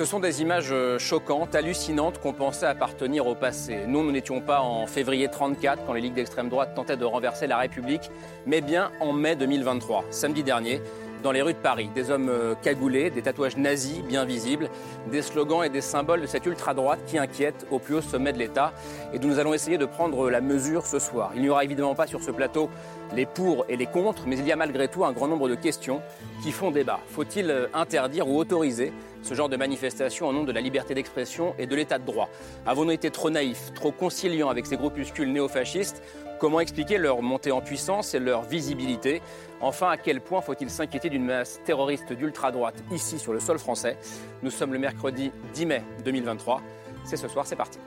Ce sont des images euh, choquantes, hallucinantes qu'on pensait appartenir au passé. Nous, nous n'étions pas en février 34 quand les ligues d'extrême droite tentaient de renverser la République, mais bien en mai 2023, samedi dernier, dans les rues de Paris. Des hommes euh, cagoulés, des tatouages nazis bien visibles, des slogans et des symboles de cette ultra-droite qui inquiète au plus haut sommet de l'État et dont nous allons essayer de prendre la mesure ce soir. Il n'y aura évidemment pas sur ce plateau les pour et les contre, mais il y a malgré tout un grand nombre de questions qui font débat. Faut-il euh, interdire ou autoriser ce genre de manifestation au nom de la liberté d'expression et de l'état de droit? Avons-nous été trop naïfs, trop conciliants avec ces groupuscules néofascistes? Comment expliquer leur montée en puissance et leur visibilité? Enfin, à quel point faut-il s'inquiéter d'une menace terroriste d'ultra-droite ici sur le sol français? Nous sommes le mercredi 10 mai 2023. C'est ce soir, c'est parti.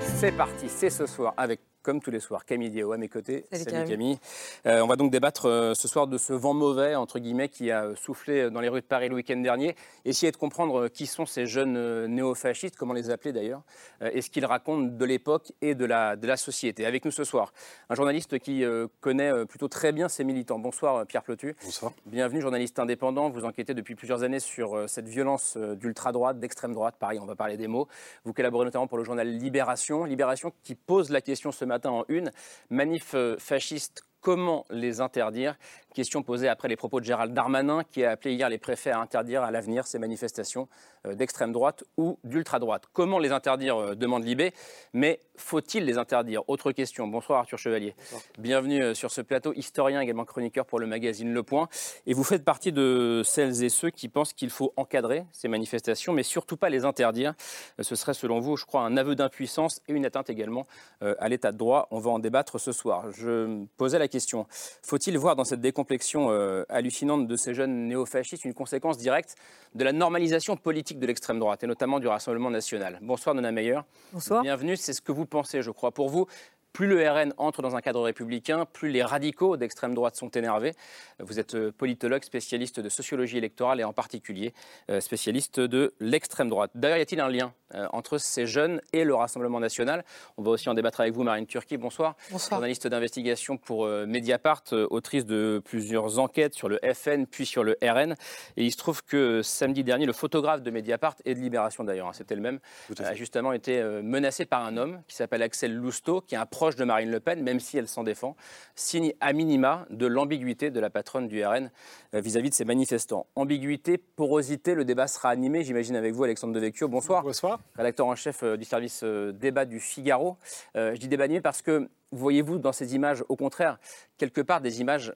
C'est parti, c'est ce soir avec comme tous les soirs, Camille Diao à mes côtés. Salut, Camille. Euh, on va donc débattre euh, ce soir de ce vent mauvais, entre guillemets, qui a soufflé dans les rues de Paris le week-end dernier. Essayer de comprendre euh, qui sont ces jeunes néofascistes, comment les appeler d'ailleurs, et ce qu'ils racontent de l'époque et de la, de la société. Avec nous ce soir, un journaliste qui connaît plutôt très bien ces militants. Bonsoir Pierre Plotu. Bonsoir. Bienvenue, journaliste indépendant. Vous enquêtez depuis plusieurs années sur cette violence d'ultra-droite, d'extrême droite. Pareil, on va parler des mots. Vous collaborez notamment pour le journal Libération. Libération qui pose la question ce matin en une. Manif euh, fasciste comment les interdire Question posée après les propos de Gérald Darmanin, qui a appelé hier les préfets à interdire à l'avenir ces manifestations euh, d'extrême droite ou d'ultra-droite. Comment les interdire euh, demande Libé, mais faut-il les interdire? Autre question. Bonsoir Arthur Chevalier. Bienvenue euh, sur ce plateau, historien également chroniqueur pour le magazine Le Point. Et vous faites partie de celles et ceux qui pensent qu'il faut encadrer ces manifestations, mais surtout pas les interdire. Ce serait selon vous, je crois, un aveu d'impuissance et une atteinte également à l'état de droit. On va en débattre ce soir. Je posais la question, faut-il voir dans cette décomposition complexion euh, hallucinante de ces jeunes néofascistes une conséquence directe de la normalisation politique de l'extrême droite, et notamment du Rassemblement national? Bonsoir, Nona Meyer. Bonsoir. Bienvenue, c'est ce que vous pensez, je crois. Pour vous, plus le RN entre dans un cadre républicain, plus les radicaux d'extrême droite sont énervés. Vous êtes euh, politologue, spécialiste de sociologie électorale et en particulier euh, spécialiste de l'extrême droite. D'ailleurs, y a-t-il un lien euh, entre ces jeunes et le Rassemblement national? On va aussi en débattre avec vous, Marine Turki. Bonsoir. Bonsoir. Journaliste d'investigation pour Mediapart, autrice de plusieurs enquêtes sur le FN puis sur le RN. Et il se trouve que samedi dernier, le photographe de Mediapart et de Libération d'ailleurs, hein, c'était le même, a justement été menacé par un homme qui s'appelle Axel Lousteau, qui est un proche de Marine Le Pen, même si elle s'en défend, signe à minima de l'ambiguïté de la patronne du RN euh, vis-à-vis de ces manifestants. Ambiguïté, porosité, le débat sera animé, j'imagine, avec vous, Alexandre Devecchio. Bonsoir. Bonsoir. Rédacteur en chef euh, du service euh, débat du Figaro. je dis débat animé parce que voyez-vous dans ces images, au contraire, quelque part des images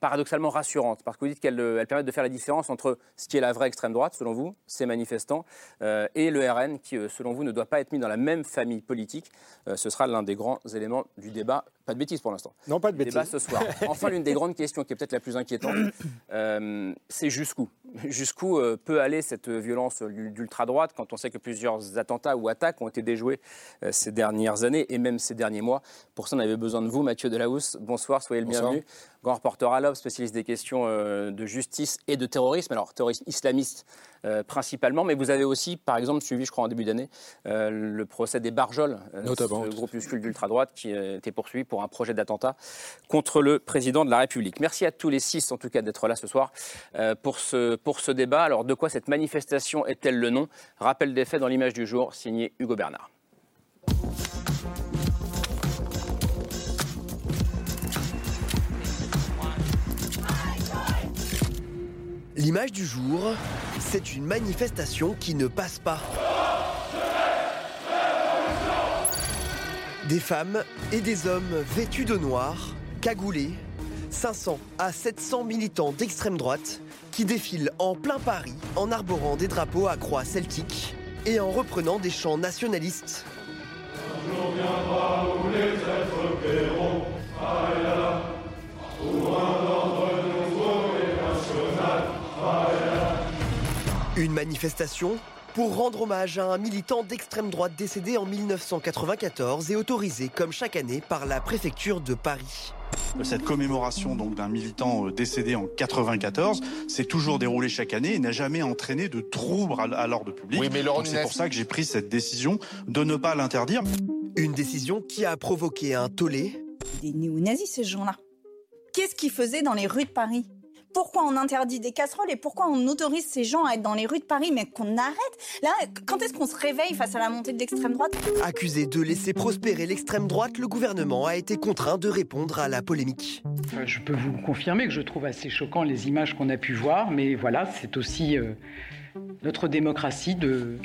paradoxalement rassurantes? Parce que vous dites qu'elles permettent de faire la différence entre ce qui est la vraie extrême droite, selon vous, ces manifestants, et le RN, qui, selon vous, ne doit pas être mis dans la même famille politique. ce sera l'un des grands éléments du débat. Pas de bêtises pour l'instant. Non, pas de bêtises. Débat ce soir. Enfin, l'une des grandes questions qui est peut-être la plus inquiétante, c'est jusqu'où? Jusqu'où peut aller cette violence d'ultra-droite quand on sait que plusieurs attentats ou attaques ont été déjoués ces dernières années et même ces derniers mois? Pour ça, on avait besoin de vous, Mathieu Delahousse. Bonsoir, soyez le bienvenu. Grand reporter à l'OB, spécialiste des questions euh, de justice et de terrorisme. Alors, terrorisme islamiste euh, principalement, mais vous avez aussi, par exemple, suivi, je crois, en début d'année, euh, le procès des Barjols, ce groupuscule d'ultra-droite qui était poursuivi pour un projet d'attentat contre le président de la République. Merci à tous les six, en tout cas, d'être là ce soir pour, ce, pour ce débat. Alors, de quoi cette manifestation est-elle le nom? Rappel des faits dans l'image du jour, signé Hugo Bernard. L'image du jour, c'est une manifestation qui ne passe pas. Des femmes et des hommes vêtus de noir, cagoulés, 500 à 700 militants d'extrême droite qui défilent en plein Paris en arborant des drapeaux à croix celtiques et en reprenant des chants nationalistes. Une manifestation pour rendre hommage à un militant d'extrême droite décédé en 1994 et autorisé comme chaque année par la préfecture de Paris. Cette commémoration donc d'un militant euh, décédé en 94 s'est toujours déroulée chaque année et n'a jamais entraîné de troubles à l'ordre public. Oui, mais c'est pour ça que j'ai pris cette décision de ne pas l'interdire. Une décision qui a provoqué un tollé. Des néo-nazis ces gens-là. Qu'est-ce qu'ils faisaient dans les rues de Paris? Pourquoi on interdit des casseroles et pourquoi on autorise ces gens à être dans les rues de Paris, mais qu'on arrête Là, quand est-ce qu'on se réveille face à la montée de l'extrême droite Accusé de laisser prospérer l'extrême droite, le gouvernement a été contraint de répondre à la polémique. Je peux vous confirmer que je trouve assez choquant les images qu'on a pu voir, mais voilà, c'est aussi euh, notre démocratie de,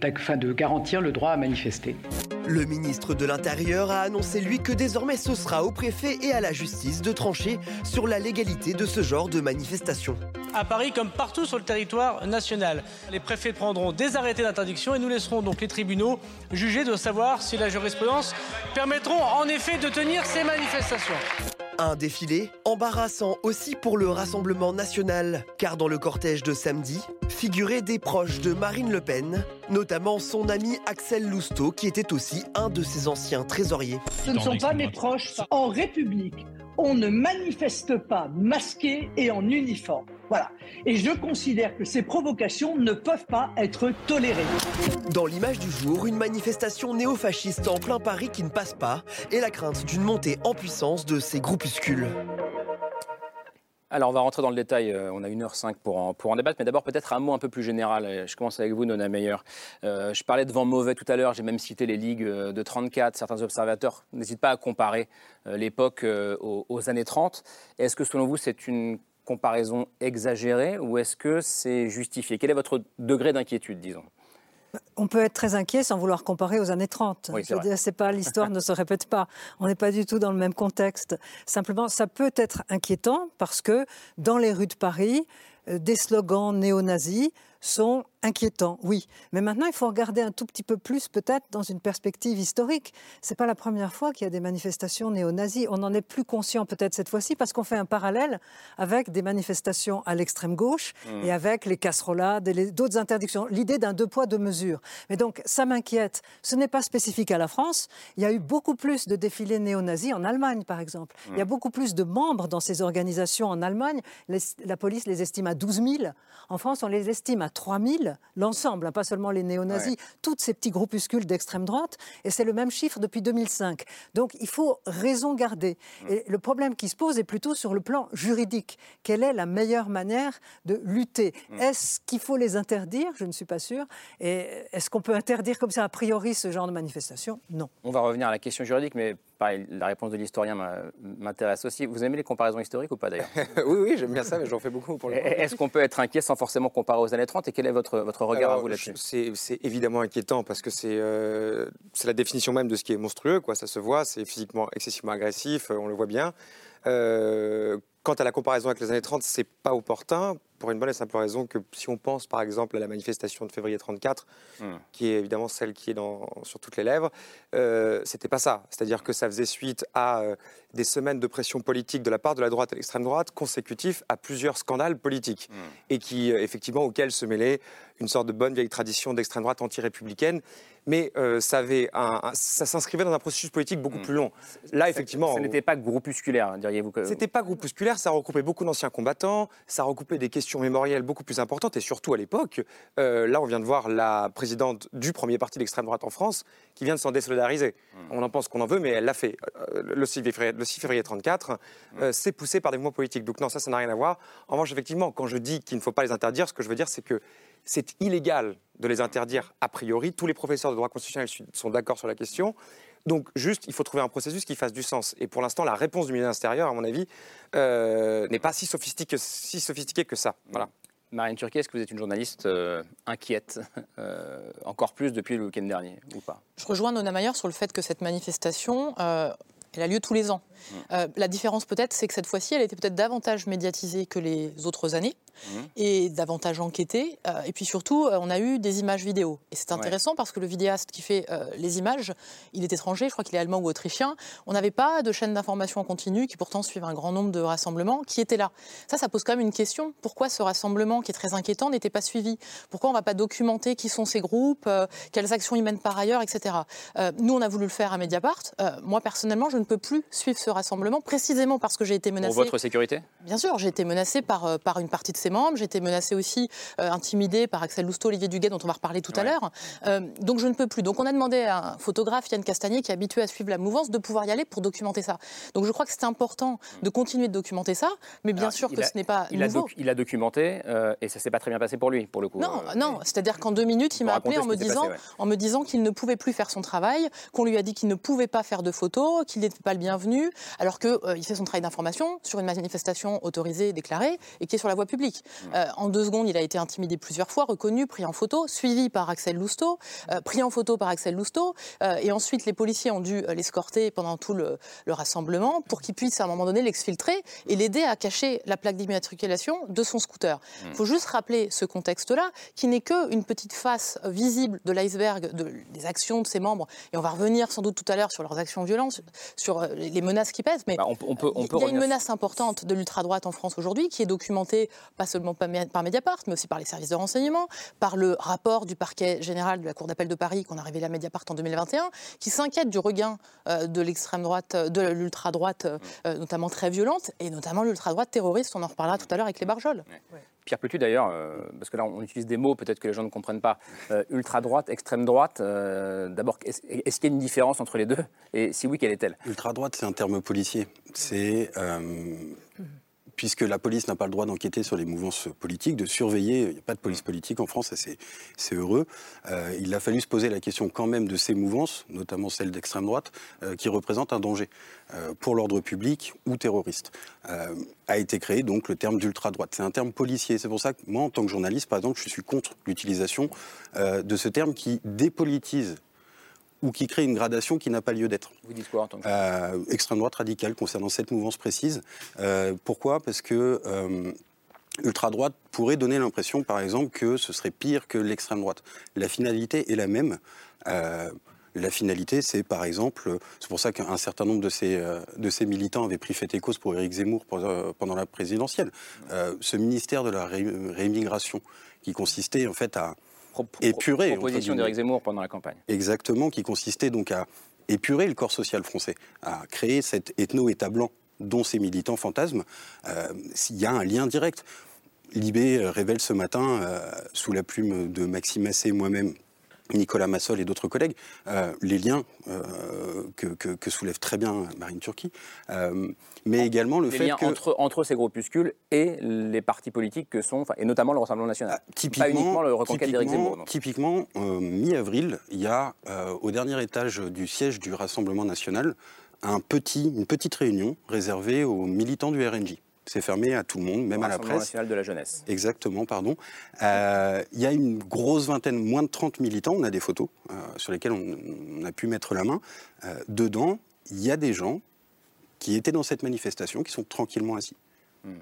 de garantir le droit à manifester. Le ministre de l'Intérieur a annoncé lui que désormais ce sera au préfet et à la justice de trancher sur la légalité de ce genre de manifestation. À Paris comme partout sur le territoire national, les préfets prendront des arrêtés d'interdiction et nous laisserons donc les tribunaux juger de savoir si la jurisprudence permettront en effet de tenir ces manifestations. Un défilé embarrassant aussi pour le Rassemblement national, car dans le cortège de samedi figuraient des proches de Marine Le Pen, notamment son ami Axel Lousteau, qui était aussi un de ses anciens trésoriers. Ce ne sont pas mes proches. En République, on ne manifeste pas masqué et en uniforme. Voilà. Et je considère que ces provocations ne peuvent pas être tolérées. Dans l'image du jour, une manifestation néofasciste en plein Paris qui ne passe pas et la crainte d'une montée en puissance de ces groupuscules. Alors, on va rentrer dans le détail. Euh, on a 1h05 pour en, pour en débattre. Mais d'abord, peut-être un mot un peu plus général. Je commence avec vous, Nona Meyer. Euh, je parlais de vent mauvais tout à l'heure. J'ai même cité les ligues euh, de 34. Certains observateurs n'hésitent pas à comparer l'époque aux, aux, années 30. Est-ce que, selon vous, c'est une comparaison exagérée ou est-ce que c'est justifié? Quel est votre degré d'inquiétude, disons? On peut être très inquiet sans vouloir comparer aux années 30. c'est pas l'histoire ne se répète pas. On n'est pas du tout dans le même contexte. Simplement, ça peut être inquiétant parce que dans les rues de Paris, euh, des slogans néo-nazis sont inquiétants, oui. Mais maintenant, il faut regarder un tout petit peu plus, peut-être, dans une perspective historique. Ce n'est pas la première fois qu'il y a des manifestations néo-nazis. On en est plus conscient, peut-être, cette fois-ci, parce qu'on fait un parallèle avec des manifestations à l'extrême gauche mmh. et avec les casserolades et d'autres interdictions. L'idée d'un deux poids, deux mesures. Mais donc, ça m'inquiète. Ce n'est pas spécifique à la France. Il y a eu beaucoup plus de défilés néo-nazis en Allemagne, par exemple. Il y a mmh. beaucoup plus de membres dans ces organisations en Allemagne. la police les estime à 12 000. En France, on les estime à 3 000 l'ensemble, hein, pas seulement les néo-nazis, tous ces petits groupuscules d'extrême droite, et c'est le même chiffre depuis 2005. Donc il faut raison garder. Mm. Et le problème qui se pose est plutôt sur le plan juridique. Quelle est la meilleure manière de lutter? Mm. Est-ce qu'il faut les interdire? Je ne suis pas sûre. Et est-ce qu'on peut interdire comme ça a priori ce genre de manifestation? Non. On va revenir à la question juridique, mais la réponse de l'historien m'intéresse aussi. Vous aimez les comparaisons historiques ou pas d'ailleurs? Oui, oui, j'aime bien ça, mais j'en fais beaucoup pour le Est-ce qu'on peut être inquiet sans forcément comparer aux années 30 Et quel est votre, votre regard à vous là-dessus? C'est évidemment inquiétant parce que euh, c'est la définition même de ce qui est monstrueux. Quoi. Ça se voit, c'est physiquement excessivement agressif, euh, on le voit bien. Euh, quant à la comparaison avec les années 30, c'est pas opportun pour une bonne et simple raison que si on pense par exemple à la manifestation de février 34, hmm. qui est évidemment celle qui est dans, sur toutes les lèvres, euh, c'était pas ça. C'est-à-dire que ça faisait suite à euh, des semaines de pression politique de la part de la droite et l'extrême droite consécutifs à plusieurs scandales politiques hmm. et qui euh, effectivement auxquels se mêlait une sorte de bonne vieille tradition d'extrême droite anti-républicaine mais euh, ça, avait ça s'inscrivait dans un processus politique beaucoup hmm. plus long. Là, effectivement. Ça, n'était pas groupusculaire, diriez-vous que... C'était pas groupusculaire, ça regroupait beaucoup d'anciens combattants, ça recoupait des questions mémorielles beaucoup plus importantes, et surtout à l'époque, euh, là, on vient de voir la présidente du premier parti d'extrême droite en France qui vient de s'en désolidariser. Hmm. On en pense qu'on en veut, mais elle l'a fait. Euh, le 6 février, le 6 février 34, hmm. c'est poussé par des mouvements politiques. Donc non, ça, ça n'a rien à voir. En revanche, effectivement, quand je dis qu'il ne faut pas les interdire, ce que je veux dire, c'est que c'est illégal de les interdire a priori. Tous les professeurs de droit constitutionnel sont d'accord sur la question. Donc, juste, il faut trouver un processus qui fasse du sens. Et pour l'instant, la réponse du ministère de l'Intérieur, à mon avis, euh, n'est pas si sophistiquée, si sophistiquée que ça. Voilà. Marine Turquet, est-ce que vous êtes une journaliste euh, inquiète, euh, encore plus depuis le week-end dernier, ou pas? Je rejoins Nona Mayer sur le fait que cette manifestation, elle a lieu tous les ans. Mmh. la différence peut-être, c'est que cette fois-ci, elle était peut-être davantage médiatisée que les autres années. mmh. et davantage enquêter. et puis surtout, on a eu des images vidéo. Et c'est intéressant parce que le vidéaste qui fait les images, il est étranger, je crois qu'il est allemand ou autrichien. On n'avait pas de chaîne d'information en continu qui pourtant suivent un grand nombre de rassemblements qui étaient là. Ça, ça pose quand même une question. Pourquoi ce rassemblement qui est très inquiétant n'était pas suivi? Pourquoi on ne va pas documenter qui sont ces groupes, quelles actions ils mènent par ailleurs, etc. nous, on a voulu le faire à Mediapart. moi, personnellement, je ne peux plus suivre ce rassemblement précisément parce que j'ai été menacée. Pour votre sécurité? Bien sûr, j'ai été menacée par, par une partie de ses membres. J'ai été menacée aussi, intimidée par Axel Lousteau, Olivier Duguet, dont on va reparler tout à l'heure. donc je ne peux plus. Donc on a demandé à un photographe, Yann Castagnier, qui est habitué à suivre la mouvance, de pouvoir y aller pour documenter ça. Donc je crois que c'est important mm. de continuer de documenter ça, mais bien sûr que ce n'est pas il nouveau. A il a documenté euh, et ça s'est pas très bien passé pour lui, pour le coup. Non, euh, non. C'est-à-dire qu'en deux minutes, il m'a appelé en me, disant, en me disant qu'il ne pouvait plus faire son travail, qu'on lui a dit qu'il ne pouvait pas faire de photos, qu'il n'était pas le bienvenu, alors qu'il euh, fait son travail d'information sur une manifestation autorisée, déclarée, et qui est sur la voie publique. Mm. en deux secondes, il a été intimidé plusieurs fois, reconnu, pris en photo, suivi par Axel Lousteau, pris en photo par Axel Lousteau, et ensuite les policiers ont dû l'escorter pendant tout le, rassemblement pour qu'il puisse à un moment donné l'exfiltrer et l'aider à cacher la plaque d'immatriculation de son scooter. Il faut juste rappeler ce contexte-là, qui n'est qu'une petite face visible de l'iceberg des actions de ses membres. Et on va revenir sans doute tout à l'heure sur leurs actions violentes, sur euh, les menaces qui pèsent. Mais bah, on, peut, on il y a une menace importante de l'ultra-droite en France aujourd'hui, qui est documentée pas seulement par Mediapart, mais aussi par les services de renseignement, par le rapport du parquet général de la Cour d'appel de Paris qu'on a révélé à Mediapart en 2021, qui s'inquiète du regain euh, de l'extrême droite, de l'ultra-droite, euh, notamment très violente, et notamment l'ultra-droite terroriste. On en reparlera tout à l'heure avec les Barjols. Pierre Petit d'ailleurs, euh, parce que là on utilise des mots peut-être que les gens ne comprennent pas, euh, ultra-droite, extrême-droite, euh, d'abord est-ce, est-ce qu'il y a une différence entre les deux? Et si oui, quelle est-elle? Ultra-droite c'est un terme policier. C'est puisque la police n'a pas le droit d'enquêter sur les mouvances politiques, de surveiller. Il n'y a pas de police politique en France, c'est heureux. Euh, il a fallu se poser la question quand même de ces mouvances, notamment celles d'extrême droite, euh, qui représentent un danger euh, pour l'ordre public ou terroriste. a été créé donc le terme d'ultra-droite. C'est un terme policier. C'est pour ça que moi, en tant que journaliste, par exemple, je suis contre l'utilisation de ce terme qui dépolitise ou qui crée une gradation qui n'a pas lieu d'être. Vous dites quoi en tant que euh, Extrême droite radicale concernant cette mouvance précise. Euh, pourquoi? Parce que euh, ultra-droite pourrait donner l'impression, par exemple, que ce serait pire que l'extrême droite. La finalité est la même. la finalité, c'est par exemple, c'est pour ça qu'un certain nombre de ces, de ces militants avaient pris fait et cause pour Éric Zemmour pendant la présidentielle. ce ministère de la réimmigration, qui consistait en fait à épurer. Proposition d'Éric Zemmour pendant la campagne. Exactement, qui consistait donc à épurer le corps social français, à créer cet ethno-État blanc dont ces militants fantasment. Euh, s'il y a un lien direct. Libé euh, révèle ce matin, euh, sous la plume de Maxime Assé et moi-même, Nicolas Massol et d'autres collègues, euh, les liens euh, que, soulève très bien Marine Turquie, euh, mais également le fait liens entre, entre ces groupuscules et les partis politiques que sont, et notamment le Rassemblement National, ah, typiquement, pas uniquement le reconquête d'Éric Zemmour. Typiquement, mi-avril, il y a au dernier étage du siège du Rassemblement National un petit, une petite réunion réservée aux militants du RNJ. C'est fermé à tout le monde, même à la presse. national de la jeunesse. Exactement, pardon. Euh, il y a une grosse vingtaine, moins de 30 militants. On a des photos euh, sur lesquelles on, a pu mettre la main. Euh, dedans, il y a des gens qui étaient dans cette manifestation, qui sont tranquillement assis. Hmm.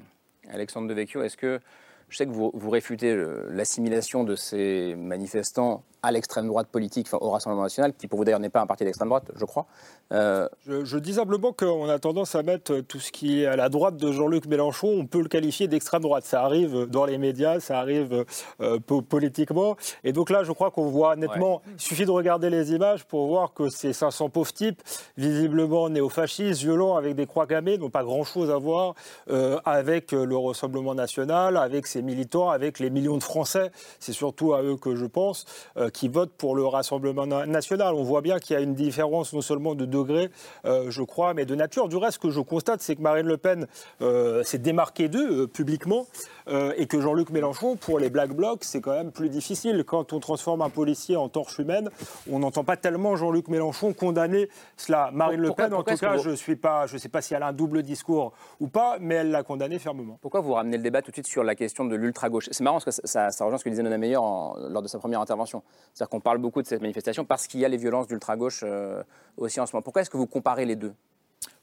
Alexandre Devecchio, est-ce que je sais que vous, vous réfutez l'assimilation de ces manifestants à l'extrême droite politique, enfin, au Rassemblement national, qui pour vous d'ailleurs n'est pas un parti d'extrême droite, je crois. Euh, je, dis simplement qu'on a tendance à mettre tout ce qui est à la droite de Jean-Luc Mélenchon, on peut le qualifier d'extrême droite. Ça arrive dans les médias, ça arrive euh, politiquement. Et donc là, je crois qu'on voit nettement, il suffit de regarder les images pour voir que ces 500 pauvres types, visiblement néofascistes, violents, avec des croix gammées, n'ont pas grand-chose à voir euh, avec le Rassemblement national, avec ses militants, avec les millions de Français. C'est surtout à eux que je pense qui votent pour le Rassemblement national. On voit bien qu'il y a une différence non seulement de degré, euh, je crois, mais de nature. Du reste, ce que je constate, c'est que Marine Le Pen euh, s'est démarquée d'eux euh, publiquement. Euh, et que Jean-Luc Mélenchon, pour les Black Blocs, c'est quand même plus difficile. Quand on transforme un policier en torche humaine, on n'entend pas tellement Jean-Luc Mélenchon condamner cela. Marine Le Pen, en tout cas, je ne sais pas si elle a un double discours ou pas, mais elle l'a condamné fermement. Pourquoi vous ramenez le débat tout de suite sur la question de l'ultra-gauche C'est marrant parce que ça, rejoint ce que disait Nona Meyer lors de sa première intervention. C'est-à-dire qu'on parle beaucoup de cette manifestation parce qu'il y a les violences d'ultra-gauche euh, aussi en ce moment. Pourquoi est-ce que vous comparez les deux?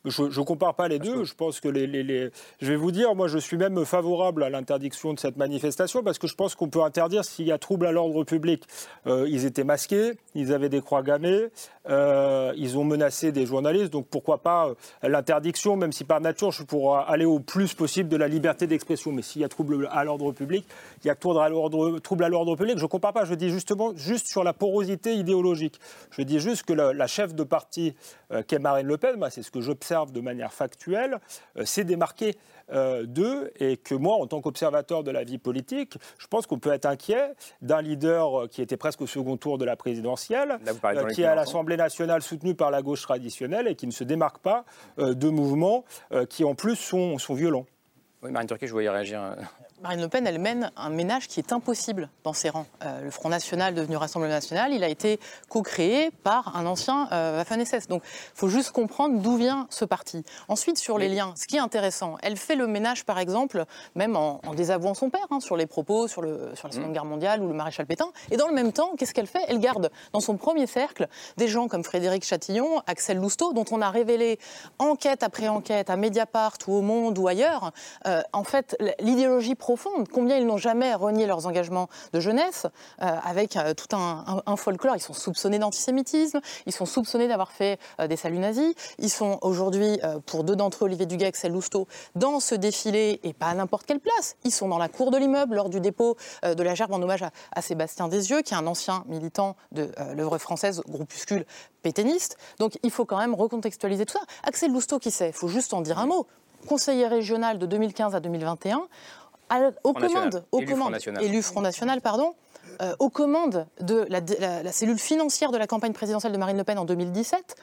Je ne compare pas les deux. Je pense que les, les, Je vais vous dire, moi, je suis même favorable à l'interdiction de cette manifestation parce que je pense qu'on peut interdire s'il y a trouble à l'ordre public. Euh, ils étaient masqués, ils avaient des croix gammées, euh, ils ont menacé des journalistes, donc pourquoi pas euh, l'interdiction, même si par nature, je suis pour aller au plus possible de la liberté d'expression. Mais s'il y a trouble à l'ordre public, il y a trouble à l'ordre, trouble à l'ordre public. Je ne compare pas, je dis justement juste sur la porosité idéologique. Je dis juste que la, chef de parti qu'est Marine Le Pen, c'est ce que j'observe de manière factuelle, euh, s'est démarqué euh, d'eux et que moi, en tant qu'observateur de la vie politique, je pense qu'on peut être inquiet d'un leader euh, qui était presque au second tour de la présidentielle, qui est à l'Assemblée nationale soutenu par la gauche traditionnelle et qui ne se démarque pas de mouvements qui en plus sont, sont violents. Oui, Marine Turquet, je voyais réagir. Marine Le Pen, elle mène un ménage qui est impossible dans ses rangs. Euh, le Front National, devenu Rassemblement National, il a été co-créé par un ancien euh, Waffen-SS. Donc, il faut juste comprendre d'où vient ce parti. Ensuite, sur les liens, ce qui est intéressant, elle fait le ménage, par exemple, même en, désavouant son père, hein, sur les propos sur, le, sur la Seconde mmh. Guerre mondiale ou le maréchal Pétain. Et dans le même temps, qu'est-ce qu'elle fait? Elle garde dans son premier cercle des gens comme Frédéric Chatillon, Axel Lousteau, dont on a révélé enquête après enquête à Mediapart ou au Monde ou ailleurs, euh, en fait, l'idéologie combien ils n'ont jamais renié leurs engagements de jeunesse, euh, avec euh, tout un, folklore. Ils sont soupçonnés d'antisémitisme, ils sont soupçonnés d'avoir fait euh, des saluts nazis. Ils sont aujourd'hui, pour deux d'entre eux, Olivier Duguay et Axel Lousteau, dans ce défilé, et pas à n'importe quelle place. Ils sont dans la cour de l'immeuble lors du dépôt de la gerbe en hommage à, Sébastien Desieux, qui est un ancien militant de l'œuvre française, groupuscule pétainiste. Donc il faut quand même recontextualiser tout ça. Axel Lousteau, qui sait? Il faut juste en dire un mot conseiller régional de 2015 à 2021, aux commandes, aux élu, commandes. Front élu Front National, pardon, euh, aux commandes de la, cellule financière de la campagne présidentielle de Marine Le Pen en 2017.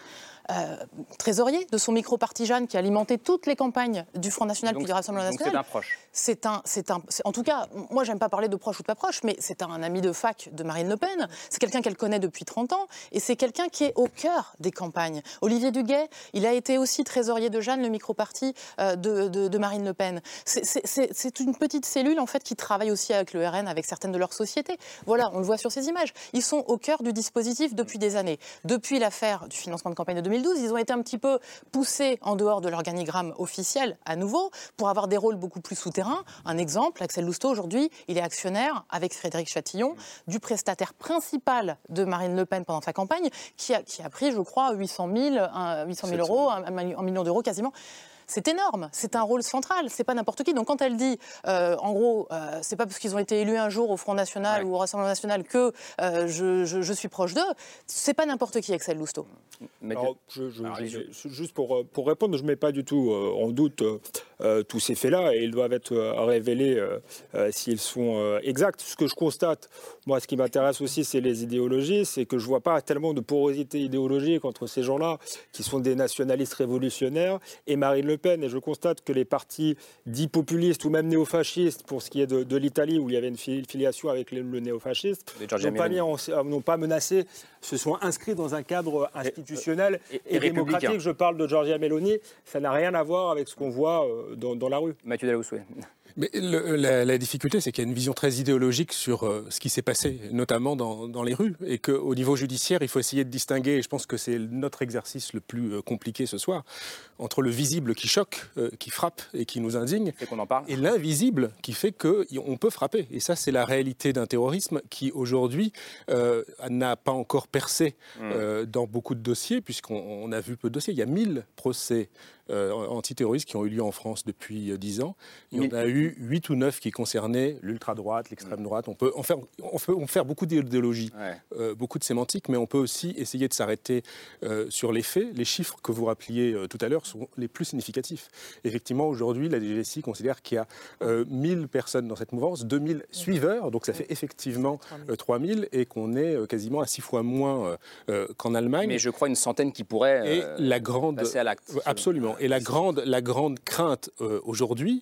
Euh, trésorier de son micro-parti Jeanne qui a alimenté toutes les campagnes du Front National puis du Rassemblement National. C'est un proche. C'est un, c'est un, en tout cas, moi j'aime pas parler de proche ou de pas proche, mais c'est un, ami de fac de Marine Le Pen. C'est quelqu'un qu'elle connaît depuis 30 ans et c'est quelqu'un qui est au cœur des campagnes. Olivier Duguet, il a été aussi trésorier de Jeanne, le micro-parti euh, de, de, Marine Le Pen. C'est une petite cellule en fait qui travaille aussi avec le RN, avec certaines de leurs sociétés. Voilà, on le voit sur ces images. Ils sont au cœur du dispositif depuis des années. Depuis l'affaire du financement de campagne de 2000 ils ont été un petit peu poussés en dehors de l'organigramme officiel à nouveau pour avoir des rôles beaucoup plus souterrains. Un exemple, Axel Lousteau aujourd'hui, il est actionnaire avec Frédéric Chatillon du prestataire principal de Marine Le Pen pendant sa campagne qui a, qui a pris, je crois, 800 000, 800 000 euros, un million d'euros quasiment c'est énorme. C'est un rôle central. C'est pas n'importe qui. Donc quand elle dit, euh, en gros, euh, c'est pas parce qu'ils ont été élus un jour au Front National ou au Rassemblement National que euh, je, suis proche d'eux. C'est pas n'importe qui, Axel Lousteau. juste pour, pour répondre, je mets pas du tout en doute tous ces faits-là et ils doivent être révélés s'ils sont exacts. Ce que je constate, moi, ce qui m'intéresse aussi, c'est les idéologies. C'est que je vois pas tellement de porosité idéologique entre ces gens-là qui sont des nationalistes révolutionnaires et Marine Le et je constate que les partis dits populistes ou même néofascistes, pour ce qui est de, l'Italie où il y avait une filiation avec le, néofascisme, n'ont pas, menacé, se sont inscrits dans un cadre institutionnel et, démocratique. Je parle de Giorgia Meloni, ça n'a rien à voir avec ce qu'on voit euh, dans, la rue. Mathieu Dalaoussoué. Mais la, difficulté, c'est qu'il y a une vision très idéologique sur euh, ce qui s'est passé, notamment dans, les rues, et qu'au niveau judiciaire, il faut essayer de distinguer, et je pense que c'est notre exercice le plus euh, compliqué ce soir, entre le visible qui choque, euh, qui frappe et qui nous indigne, et, l'invisible qui fait qu'on peut frapper. Et ça, c'est la réalité d'un terrorisme qui, aujourd'hui, n'a pas encore percé mmh. dans beaucoup de dossiers, puisqu'on a vu peu de dossiers. Il y a 1000 procès antiterroristes qui ont eu lieu en France depuis euh, dix ans. Il y en a eu huit ou neuf qui concernaient l'ultra-droite, l'extrême-droite. On peut en faire, on peut faire beaucoup d'idéologie, euh, beaucoup de sémantique, mais on peut aussi essayer de s'arrêter sur les faits. Les chiffres que vous rappeliez tout à l'heure sont les plus significatifs. Effectivement, aujourd'hui, la DGSI considère qu'il y a 1000 personnes dans cette mouvance, 2000 suiveurs, donc ça fait effectivement 3000 et qu'on est quasiment à six fois moins qu'en Allemagne. Mais je crois une centaine qui pourrait et la grande, passer à l'acte. Absolument. Et la grande, la grande crainte euh, aujourd'hui,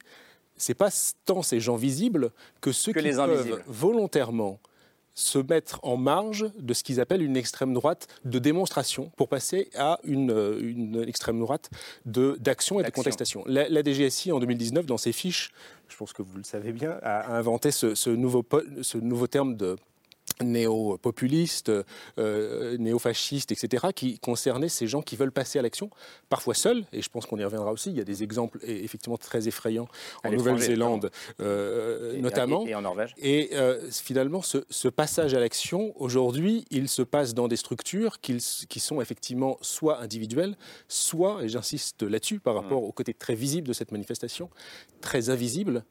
c'est pas tant ces gens visibles que ceux qui peuvent volontairement se mettre en marge de ce qu'ils appellent une extrême droite de démonstration pour passer à une, euh, une extrême droite d'action et de contestation. La, DGSI, en 2019, dans ses fiches, je pense que vous le savez bien, a, inventé ce, nouveau, ce nouveau terme de néo-populistes, euh, néo-fascistes, etc., qui concernaient ces gens qui veulent passer à l'action, parfois seuls, et je pense qu'on y reviendra aussi, il y a des exemples effectivement très effrayants en Nouvelle-Zélande euh, notamment. Et, en Norvège. Et euh, finalement, ce, passage à l'action, aujourd'hui, il se passe dans des structures qui, qui sont effectivement soit individuelles, soit, et j'insiste là-dessus par rapport mmh. au côté très visible de cette manifestation, très invisible,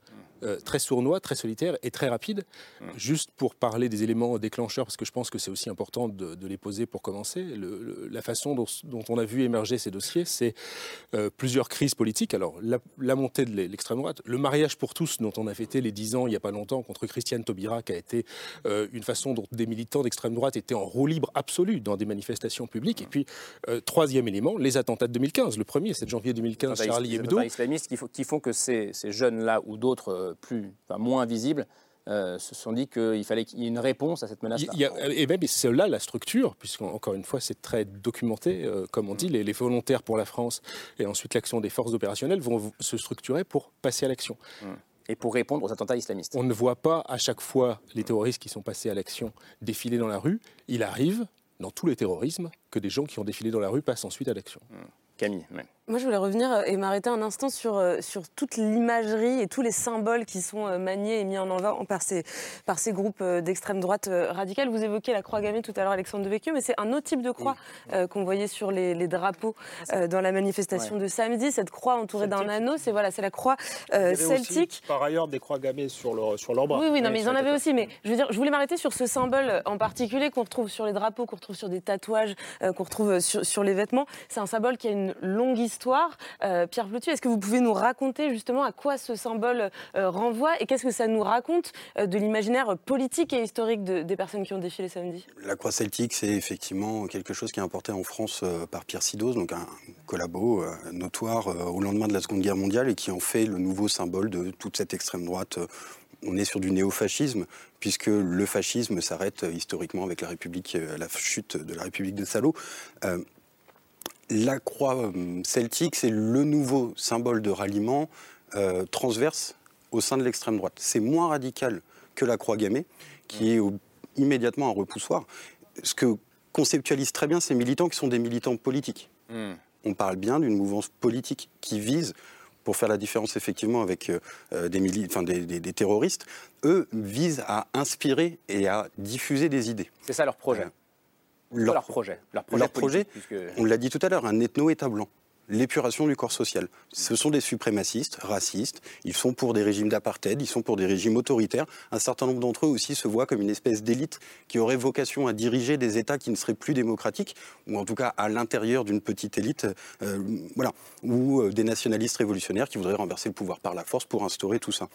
euh, très sournois, très solitaire et très rapide. Mmh. Juste pour parler des éléments déclencheurs, parce que je pense que c'est aussi important de, les poser pour commencer, la façon dont, on a vu émerger ces dossiers, c'est euh, plusieurs crises politiques. Alors, la, montée de l'extrême droite, le mariage pour tous, dont on a fêté les 10 ans il n'y a pas longtemps contre Christiane Taubira, qui a été euh, une façon dont des militants d'extrême droite étaient en roue libre absolue dans des manifestations publiques. Et puis, troisième élément, les attentats de 2015. Le premier, c'est janvier 2015, Charlie Hebdo. Les islamistes qui, font que ces, ces jeunes-là ou d'autres plus, moins visibles, euh, se sont dit qu'il fallait qu'il y ait une réponse à cette menace-là. Et même c'est là la structure, puisqu'encore une fois c'est très documenté, euh, comme on dit, les, volontaires pour la France et ensuite l'action des forces opérationnelles vont se structurer pour passer à l'action. Mmh. Et pour répondre aux attentats islamistes. On ne voit pas à chaque fois les terroristes qui sont passés à l'action défiler dans la rue. Il arrive, dans tous les terrorismes, que des gens qui ont défilé dans la rue passent ensuite à l'action. Mmh. Camille. Moi, je voulais revenir euh, et m'arrêter un instant sur, euh, sur toute l'imagerie et tous les symboles qui sont euh, maniés et mis en avant par ces, par ces groupes d'extrême droite radicale. Vous évoquiez la croix gammée tout à l'heure, Alexandre Devecchio, mais c'est un autre type de croix qu'on voyait sur les, drapeaux dans la manifestation de samedi. Cette croix entourée d'un anneau, c'est voilà, la croix celtique. par ailleurs, des croix gammées sur leur, sur leur bras. Oui, oui, non, mais ils en avaient aussi. Mais je veux dire, je voulais m'arrêter sur ce symbole en particulier qu'on retrouve sur les drapeaux, qu'on retrouve sur des tatouages, qu'on retrouve sur, sur les vêtements. C'est un symbole qui a une longue histoire. Euh, Pierre Ploutu, est-ce que vous pouvez nous raconter justement à quoi ce symbole euh, renvoie et qu'est-ce que ça nous raconte euh, de l'imaginaire politique et historique des personnes qui ont défilé samedi? La croix celtique, c'est effectivement quelque chose qui est importé en France par Pierre Sidos, donc un collabo notoire au lendemain de la Seconde Guerre mondiale et qui en fait le nouveau symbole de toute cette extrême droite. On est sur du néofascisme, puisque le fascisme s'arrête historiquement avec la République, la chute de la République de Salo la croix euh, celtique, c'est le nouveau symbole de ralliement euh, transverse au sein de l'extrême droite. C'est moins radical que la croix gammée, qui est immédiatement un repoussoir. Ce que conceptualisent très bien ces militants qui sont des militants politiques. Hmm. On parle bien d'une mouvance politique qui vise, pour faire la différence effectivement avec euh, des, des, terroristes, eux visent à inspirer et à diffuser des idées. C'est ça leur projet leur, projet. Leur projet, on l'a dit tout à l'heure, un ethno-État blanc l'épuration du corps social. Ce sont des suprémacistes, racistes, ils sont pour des régimes d'apartheid, ils sont pour des régimes autoritaires. Un certain nombre d'entre eux aussi se voient comme une espèce d'élite qui aurait vocation à diriger des États qui ne seraient plus démocratiques, ou en tout cas à l'intérieur d'une petite élite, euh, voilà, ou euh, des nationalistes révolutionnaires qui voudraient renverser le pouvoir par la force pour instaurer tout ça.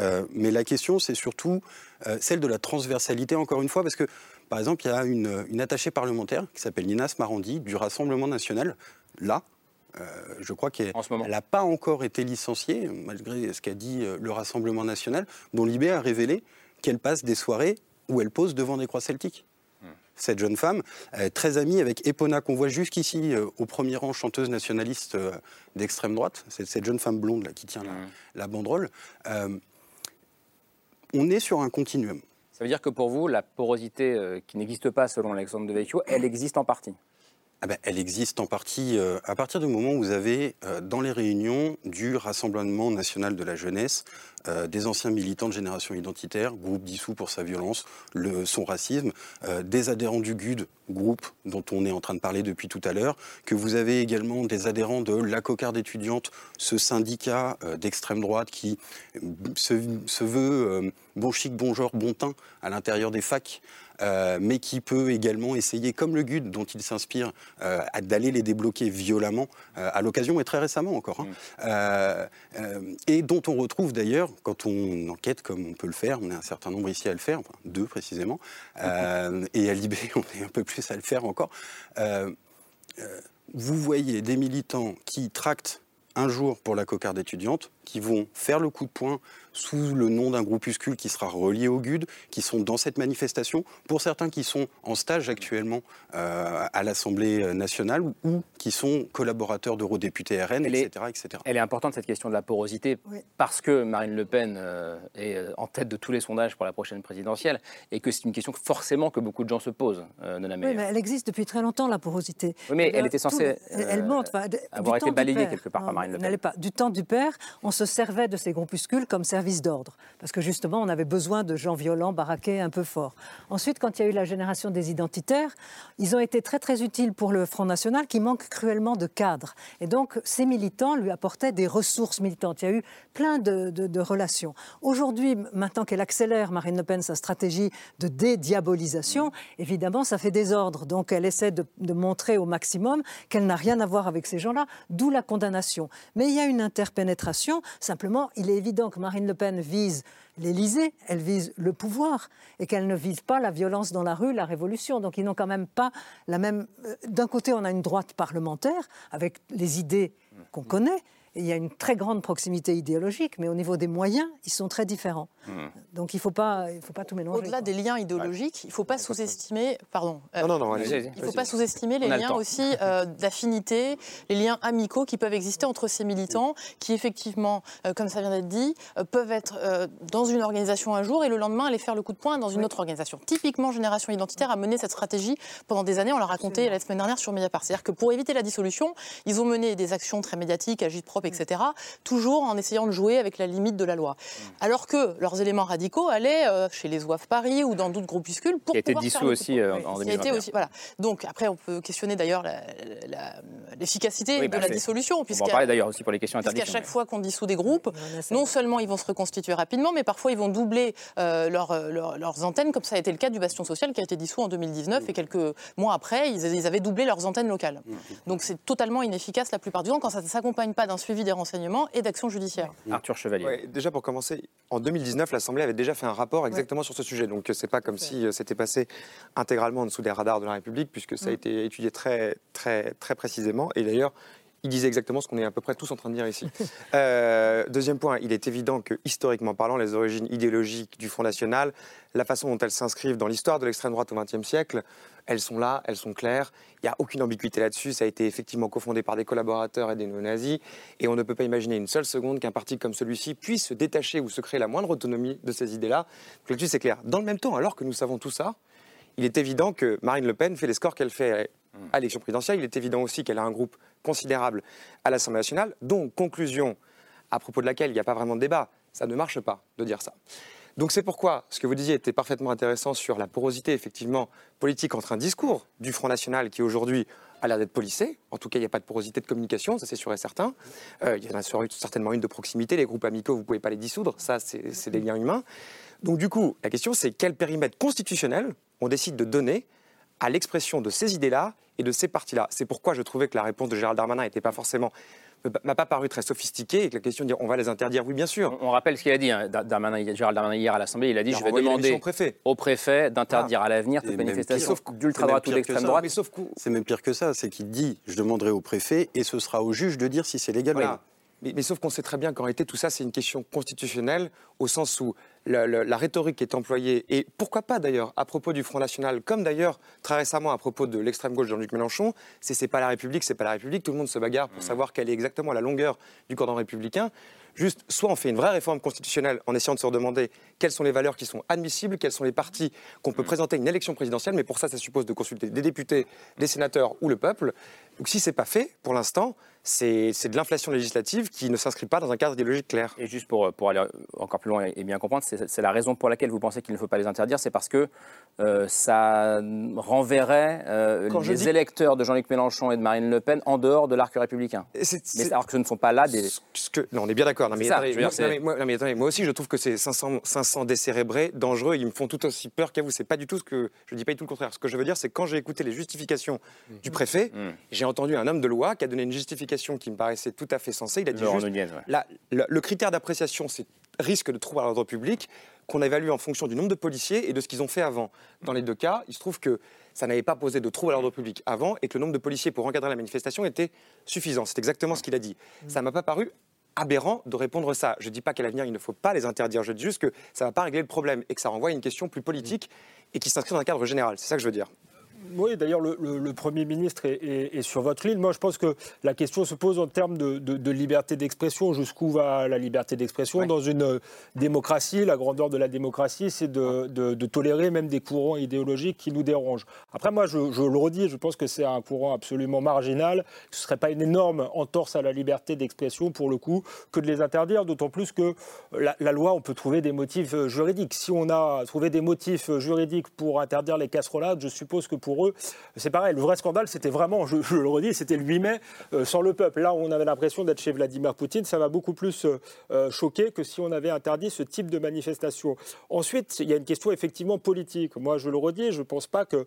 Euh, mais la question, c'est surtout celle de la transversalité, encore une fois, parce que par exemple, il y a une, une attachée parlementaire qui s'appelle Ninas Marandi du Rassemblement national, là, euh, je crois qu'elle n'a pas encore été licenciée, malgré ce qu'a dit euh, le Rassemblement national, dont Libé a révélé qu'elle passe des soirées où elle pose devant des croix celtiques. Hmm. Cette jeune femme, très amie avec Epona, qu'on voit jusqu'ici euh, au premier rang, chanteuse nationaliste d'extrême droite, c'est cette jeune femme blonde là, qui tient la, hmm. banderole. on est sur un continuum. Ça veut dire que pour vous, la porosité qui n'existe pas selon Alexandre de Vecchio, elle existe en partie ah ben, elle existe en partie euh, à partir du moment où vous avez euh, dans les réunions du Rassemblement national de la jeunesse euh, des anciens militants de génération identitaire, groupe dissous pour sa violence, le, son racisme, des adhérents du GUD, groupe dont on est en train de parler depuis tout à l'heure, que vous avez également des adhérents de la cocarde étudiante, ce syndicat d'extrême droite qui se, se veut bon chic, bon genre, bon teint à l'intérieur des facs. Euh, mais qui peut également essayer, comme le GUD dont il s'inspire, euh, d'aller les débloquer violemment, euh, à l'occasion et très récemment encore, hein. mm. et dont on retrouve d'ailleurs, quand on enquête comme on peut le faire, on est un certain nombre ici à le faire, deux précisément, et à Libé on est un peu plus à le faire encore, vous voyez des militants qui tractent un jour pour la cocarde étudiante, qui vont faire le coup de poing sous le nom d'un groupuscule qui sera relié au GUD, qui sont dans cette manifestation. Pour certains qui sont en stage actuellement euh, à l'Assemblée nationale ou qui sont collaborateurs d'eurodéputés RN, etc., etc. Elle est importante cette question de la porosité parce que Marine Le Pen euh, est euh, en tête de tous les sondages pour la prochaine présidentielle et que c'est une question forcément que beaucoup de gens se posent. oui, mais elle existe depuis très longtemps la porosité. Oui, mais elle était censée elle monte, avoir été balayée quelque part par Marine Le Pen. Pas. Du temps du père, on se servait de ces groupuscules comme service d'ordre parce que justement on avait besoin de gens violents, baraqués, un peu forts. Ensuite, quand il y a eu la génération des identitaires, ils ont été très très utiles pour le Front National qui manque cruellement de cadres. Et donc ces militants lui apportaient des ressources militantes. Il y a eu plein de, relations. Aujourd'hui, maintenant qu'elle accélère, Marine Le Pen, sa stratégie de dédiabolisation, évidemment, ça fait désordre. Donc elle essaie de, de montrer au maximum qu'elle n'a rien à voir avec ces gens-là, d'où la condamnation. Mais il y a une interpénétration. Simplement, il est évident que Marine Le Pen vise l'Élysée, elle vise le pouvoir et qu'elle ne vise pas la violence dans la rue, la révolution. Donc ils n'ont quand même pas la même. Euh, d'un côté, on a une droite parlementaire avec les idées qu'on connaît, il y a une très grande proximité idéologique, mais au niveau des moyens, ils sont très différents. Hmm. Donc il ne faut, pas, faut pas tout mélanger. Au-delà des liens idéologiques, il ne faut pas sous-estimer, pardon, euh, non, non, il faut pas sous-estimer les liens aussi euh, d'affinité, les liens amicaux qui peuvent exister entre ces militants, qui effectivement, euh, comme ça vient d'être dit, peuvent être dans une organisation un jour et le lendemain aller faire le coup de poing dans une autre organisation. Typiquement, Génération Identitaire a mené cette stratégie pendant des années. On l'a raconté la semaine dernière sur Mediapart. C'est-à-dire que pour éviter la dissolution, ils ont mené des actions très médiatiques, agite propre etc., toujours en essayant de jouer avec la limite de la loi. Mm. Alors que leurs éléments radicaux allaient euh, chez les OAF Paris ou dans d'autres groupuscules pour qui a été dissous aussi euh, en 2021. Aussi, voilà. Donc après, on peut questionner d'ailleurs l'efficacité de la dissolution. On va en parler d'ailleurs aussi pour les questions Puisqu'à chaque fois qu'on dissout des groupes, non seulement ils vont se reconstituer rapidement, mais parfois ils vont doubler euh, leurs antennes, comme ça a été le cas du Bastion Social qui a été dissous en 2019 et quelques mois après, ils, ils avaient doublé leurs antennes locales. Mm. Donc c'est totalement inefficace la plupart du temps quand ça ne s'accompagne pas d'un suivi des renseignements et d'actions judiciaires. Arthur Chevalier. déjà pour commencer, en 2019, l'Assemblée avait déjà fait un rapport exactement sur ce sujet. Donc c'est pas comme si euh, c'était passé intégralement en dessous des radars de la République, puisque ça a mm. été étudié très, très, très précisément. Et d'ailleurs, il disait exactement ce qu'on est à peu près tous en train de dire ici. Euh, deuxième point, il est évident que historiquement parlant, les origines idéologiques du Front National, la façon dont elles s'inscrivent dans l'histoire de l'extrême droite au XXe siècle, elles sont là, elles sont claires. Il n'y a aucune ambiguïté là-dessus. Ça a été effectivement cofondé par des collaborateurs et des néo-nazis. Et on ne peut pas imaginer une seule seconde qu'un parti comme celui-ci puisse se détacher ou se créer la moindre autonomie de ces idées-là. Là-dessus, c'est clair. Dans le même temps, alors que nous savons tout ça, il est évident que Marine Le Pen fait les scores qu'elle fait à l'élection présidentielle. Il est évident aussi qu'elle a un groupe considérable à l'Assemblée nationale. Donc, conclusion à propos de laquelle il n'y a pas vraiment de débat, ça ne marche pas de dire ça. Donc c'est pourquoi ce que vous disiez était parfaitement intéressant sur la porosité effectivement politique entre un discours du Front National qui aujourd'hui a l'air d'être policé. En tout cas, il n'y a pas de porosité de communication, ça c'est sûr et certain. Euh, il y en a certainement une de proximité. Les groupes amicaux, vous ne pouvez pas les dissoudre. Ça, c'est des liens humains. Donc du coup, la question c'est quel périmètre constitutionnel on décide de donner à l'expression de ces idées-là et de ces partis-là? C'est pourquoi je trouvais que la réponse de Gérald Darmanin n'était pas forcément m'a pas paru très sophistiqué et que la question de dire on va les interdire, oui bien sûr. On, rappelle ce qu'il a dit, hein, Gérald Darmanin hier à l'Assemblée, il a dit je vais demander au préfet d'interdire à l'avenir toute manifestation d'ultra-droite ou d'extrême droite. C'est même pire que ça, c'est qu'il dit je demanderai au préfet et ce sera au juge de dire si c'est légal ou pas. Mais, sauf qu'on sait très bien qu'en réalité, tout ça, c'est une question constitutionnelle, au sens où la, rhétorique qui est employée, et pourquoi pas d'ailleurs, à propos du Front National, comme d'ailleurs très récemment à propos de l'extrême gauche Jean-Luc Mélenchon, c'est c'est pas la République, c'est pas la République, tout le monde se bagarre pour mmh. savoir quelle est exactement la longueur du cordon républicain. Juste, soit on fait une vraie réforme constitutionnelle en essayant de se redemander quelles sont les valeurs qui sont admissibles, quels sont les partis qu'on peut mmh. présenter à une élection présidentielle, mais pour ça, ça suppose de consulter des députés, des sénateurs ou le peuple. Donc si c'est pas fait, pour l'instant, c'est de l'inflation législative qui ne s'inscrit pas dans un cadre idéologique clair. Et juste pour, pour aller encore plus loin et bien comprendre, c'est la raison pour laquelle vous pensez qu'il ne faut pas les interdire, c'est parce que euh, ça renverrait euh, les électeurs de Jean-Luc Mélenchon et de Marine Le Pen en dehors de l'arc républicain. Mais alors que ce ne sont pas là des... non, on est bien d'accord. Mais, mais, moi, aussi, je trouve que ces 500, 500 décérébrés, dangereux, ils me font tout aussi peur qu'à vous. C'est pas du tout ce que... Je dis pas du tout le contraire. Ce que je veux dire, c'est que quand j'ai écouté les justifications du préfet, mmh. j'ai entendu un homme de loi qui a donné une justification qui me paraissait tout à fait sensée. Il a dit juste, le critère d'appréciation, c'est risque de trouble à l'ordre public qu'on évalue en fonction du nombre de policiers et de ce qu'ils ont fait avant. Dans les deux cas, il se trouve que ça n'avait pas posé de trouble à l'ordre public avant et que le nombre de policiers pour encadrer la manifestation était suffisant. C'est exactement ce qu'il a dit. Ça ne m'a pas paru aberrant de répondre ça. Je ne dis pas qu'à l'avenir, il ne faut pas les interdire. Je dis juste que ça ne va pas régler le problème et que ça renvoie à une question plus politique et qui s'inscrit dans un cadre général. C'est ça que je veux dire. Oui, d'ailleurs, le, Premier ministre est, sur votre ligne. Moi, je pense que la question se pose en termes de, liberté d'expression. Jusqu'où va la liberté d'expression Dans une euh, démocratie, la grandeur de la démocratie, c'est de, tolérer même des courants idéologiques qui nous dérangent. Après, moi, je, le redis, je pense que c'est un courant absolument marginal. Ce ne serait pas une énorme entorse à la liberté d'expression, pour le coup, que de les interdire, d'autant plus que la, la loi, on peut trouver des motifs euh, juridiques. Si on a trouvé des motifs euh, juridiques pour interdire les casserolades, je suppose que pour eux, c'est pareil. Le vrai scandale, c'était vraiment, je, le redis, c'était le 8 mai euh, sans le peuple. Là, on avait l'impression d'être chez Vladimir Poutine. Ça m'a beaucoup plus euh, euh, choqué que si on avait interdit ce type de manifestation. Ensuite, il y a une question effectivement politique. Moi, je le redis, je ne pense pas que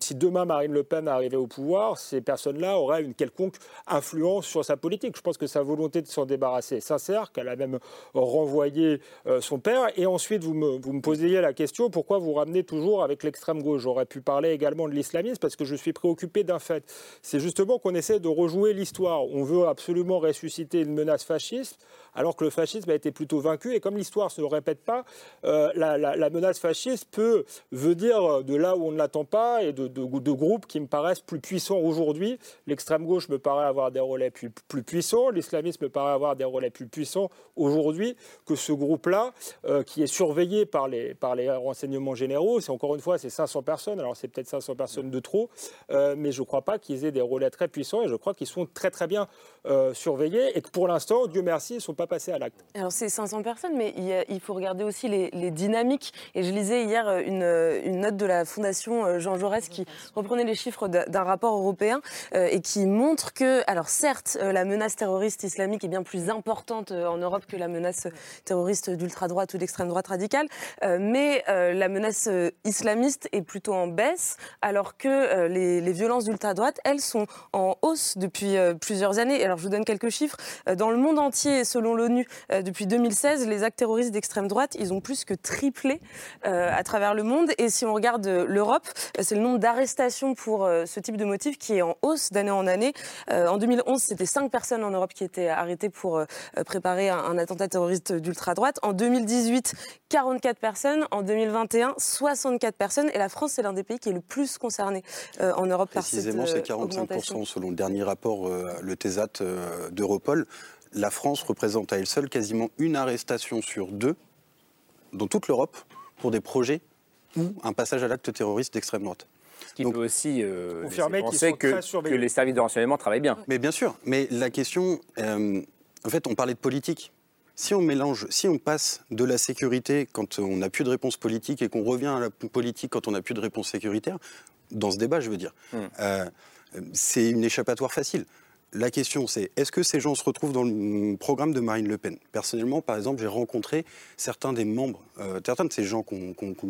si demain Marine Le Pen arrivait au pouvoir, ces personnes-là auraient une quelconque influence sur sa politique. Je pense que sa volonté de s'en débarrasser est sincère, qu'elle a même renvoyé son père. Et ensuite, vous me, vous me posiez la question pourquoi vous ramenez toujours avec l'extrême gauche? J'aurais pu parler également de l'islamisme parce que je suis préoccupé d'un fait. C'est justement qu'on essaie de rejouer l'histoire. On veut absolument ressusciter une menace fasciste alors que le fascisme a été plutôt vaincu. Et comme l'histoire ne se répète pas, euh, la, menace fasciste peut venir de là où on ne l'attend pas et de, groupes qui me paraissent plus puissants aujourd'hui. L'extrême gauche me paraît avoir des relais plus, puissants, l'islamisme me paraît avoir des relais plus puissants aujourd'hui que ce groupe-là, euh, qui est surveillé par les, par les renseignements généraux. C'est encore une fois, c'est 500 personnes, alors c'est peut-être 500 personnes de trop, euh, mais je ne crois pas qu'ils aient des relais très puissants et je crois qu'ils sont très très bien surveillés et que pour l'instant, Dieu merci, ils sont pas passer à l'acte. Alors c'est 500 personnes, mais il, faut regarder aussi les, dynamiques. Et je lisais hier euh, euh, une, note de la Fondation euh, Jean Jaurès qui reprenait les chiffres d'un rapport européen et qui montre que, alors certes, la menace terroriste islamique est bien plus importante en Europe que la menace terroriste d'ultra-droite ou d'extrême droite radicale, mais la menace islamiste est plutôt en baisse, alors que les, les violences d'ultra-droite, elles sont en hausse depuis plusieurs années. Alors je vous donne quelques chiffres. Dans le monde entier, selon l'ONU, euh, depuis 2016, les actes terroristes d'extrême droite, ils ont plus que triplé euh, à travers le monde. Et si on regarde euh, l'Europe, c'est le nombre d'arrestations pour ce type de motif qui est en hausse d'année en année. en 2011, c'était 5 personnes en Europe qui étaient arrêtées pour préparer un, attentat terroriste d'ultra-droite. En 2018, 44 personnes. En 2021, 64 personnes. Et la France, c'est l'un des pays qui est le plus concerné en Europe par cette Précisément, c'est 45% selon le dernier rapport, le TESAT d'Europol la France représente à elle seule quasiment une arrestation sur deux dans toute l'Europe pour des projets ou un passage à l'acte terroriste d'extrême droite. Ce qui peut aussi euh, penser que, que, les services de renseignement travaillent bien. Mais bien sûr, mais la question, euh, en fait, on parlait de politique. Si on mélange, si on passe de la sécurité quand on n'a plus de réponse politique et qu'on revient à la politique quand on n'a plus de réponse sécuritaire, dans ce débat, je veux dire, hmm. euh, c'est une échappatoire facile la question, c'est est-ce que ces gens se retrouvent dans le programme de Marine Le Pen? Personnellement, par exemple, j'ai rencontré certains des membres, euh, certains de ces gens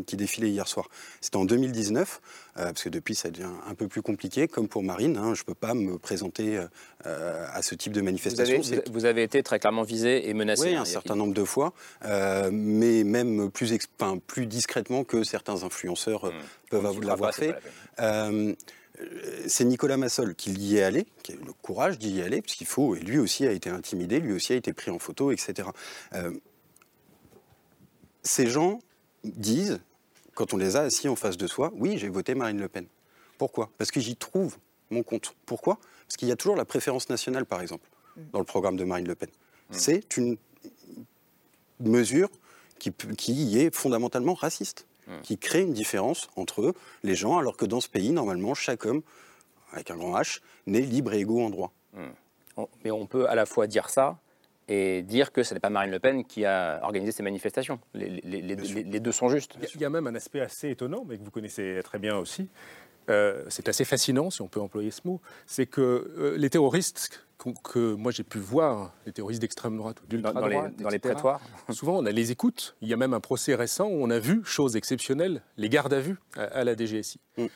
qui défilaient hier soir. C'était en 2019, euh, parce que depuis, ça devient un peu plus compliqué, comme pour Marine. Hein, je ne peux pas me présenter euh, à ce type de manifestation. Vous avez, été très clairement visé et menacé. Oui, hein, un certain nombre de fois, mais même plus, plus discrètement que certains influenceurs mmh. peuvent l'avoir fait c'est Nicolas Massol qui y est allé, qui a eu le courage d'y aller, puisqu'il faut, et lui aussi a été intimidé, lui aussi a été pris en photo, etc. Euh, ces gens disent, quand on les a assis en face de soi, oui, j'ai voté Marine Le Pen. Pourquoi? Parce que j'y trouve mon compte. Pourquoi? Parce qu'il y a toujours la préférence nationale, par exemple, dans le programme de Marine Le Pen. Mmh. C'est une mesure qui, qui est fondamentalement raciste. Hmm. qui crée une différence entre les gens, alors que dans ce pays, normalement, chaque homme, avec un grand H, n'est libre et égaux en droit. Hmm. Mais on peut à la fois dire ça et dire que ce n'est pas Marine Le Pen qui a organisé ces manifestations. Les, deux sont justes. Il y a même un aspect assez étonnant, mais que vous connaissez très bien aussi. Euh, c'est assez fascinant, si on peut employer ce mot, c'est que euh, les terroristes que moi j'ai pu voir, les terroristes d'extrême droite ou d'ultra-droite, dans, les, prétoires. Souvent, on a les écoutes. Il y a même un procès récent où on a vu, chose exceptionnelle, les gardes à vue à, la DGSI. Mm.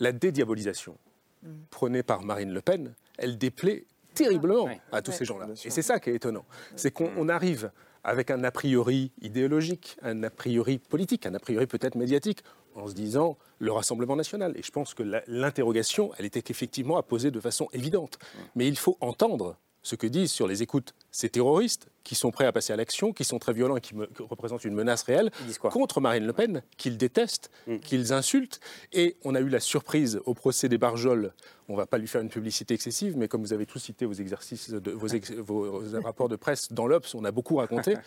La dédiabolisation mm. prônée par Marine Le Pen, elle déplaît terriblement à tous ces gens-là. Et c'est ça qui est étonnant. C'est qu'on mm. arrive avec un a priori idéologique, un a priori politique, un a priori peut-être médiatique, en se disant le Rassemblement national. Et je pense que l'interrogation, elle était effectivement à poser de façon évidente. Mais il faut entendre ce que disent sur les écoutes ces terroristes qui sont prêts à passer à l'action, qui sont très violents et qui, représentent une menace réelle contre Marine Le Pen, qu'ils détestent, mm. qu'ils insultent. Et on a eu la surprise au procès des Barjols. On ne va pas lui faire une publicité excessive, mais comme vous avez tous cité vos exercices, de, vos, rapports de presse dans l'Obs, on a beaucoup raconté.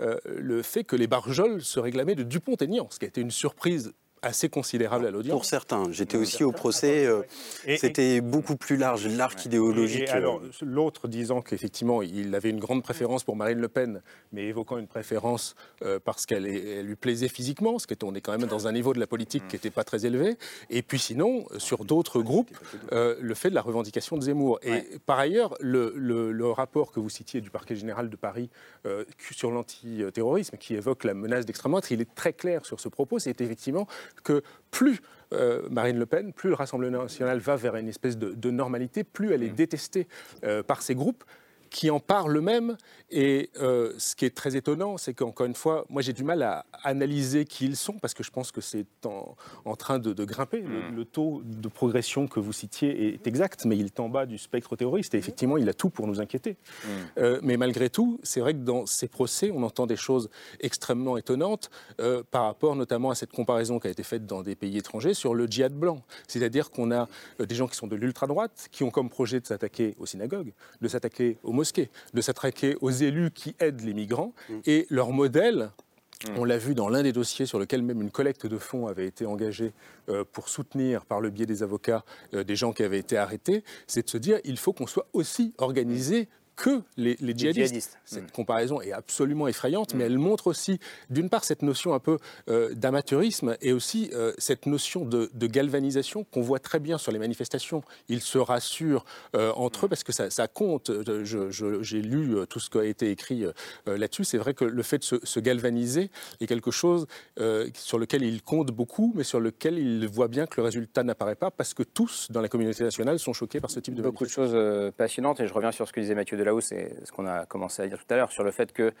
Euh, le fait que les Barjols se réclamaient de Dupont-Aignan, ce qui a été une surprise assez considérable à l'audience. Pour certains. J'étais aussi au procès. Euh, c'était beaucoup plus large, l'arc idéologique. alors, euh. l'autre disant qu'effectivement, il avait une grande préférence pour Marine Le Pen, mais évoquant une préférence euh, parce qu'elle lui plaisait physiquement, ce qui est, on est quand même dans un niveau de la politique qui n'était pas très élevé. Et puis sinon, sur d'autres groupes, le fait de la revendication de Zemmour. Et par ailleurs, le, le, rapport que vous citiez du parquet général de Paris sur l'antiterrorisme, qui évoque la menace d'extrême droite, il est très clair sur ce propos. C'est effectivement que plus euh, Marine Le Pen, plus le Rassemblement national va vers une espèce de, normalité, plus elle est mmh. détestée euh, par ces groupes qui en parlent eux-mêmes. Et euh, ce qui est très étonnant, c'est qu'encore une fois, moi j'ai du mal à analyser qui ils sont, parce que je pense que c'est en, train de, grimper. Mm. Le, taux de progression que vous citiez est exact, mais il est en bas du spectre terroriste. Et effectivement, il a tout pour nous inquiéter. Mm. Euh, mais malgré tout, c'est vrai que dans ces procès, on entend des choses extrêmement étonnantes euh, par rapport notamment à cette comparaison qui a été faite dans des pays étrangers sur le djihad blanc. C'est-à-dire qu'on a des gens qui sont de l'ultra-droite, qui ont comme projet de s'attaquer aux synagogues, de s'attaquer aux mosquées, de s'attraquer aux élus qui aident les migrants. Mm. Et leur modèle, mm. on l'a vu dans l'un des dossiers sur lequel même une collecte de fonds avait été engagée euh, pour soutenir, par le biais des avocats, euh, des gens qui avaient été arrêtés, c'est de se dire il faut qu'on soit aussi organisé que les, djihadistes. Cette mm. comparaison est absolument effrayante, mais mm. elle montre aussi, d'une part, cette notion un peu euh, d'amateurisme et aussi euh, cette notion de, galvanisation qu'on voit très bien sur les manifestations. Ils se rassurent euh, entre eux parce que ça, compte. J'ai lu tout ce qui a été écrit là-dessus. C'est vrai que le fait de se, galvaniser est quelque chose sur lequel ils comptent beaucoup, mais sur lequel ils voient bien que le résultat n'apparaît pas parce que tous, dans la communauté nationale, sont choqués par ce type de Beaucoup de choses passionnantes et je reviens sur ce que disait Mathieu Delahousse, c'est ce qu'on a commencé à dire tout à l'heure, sur le fait que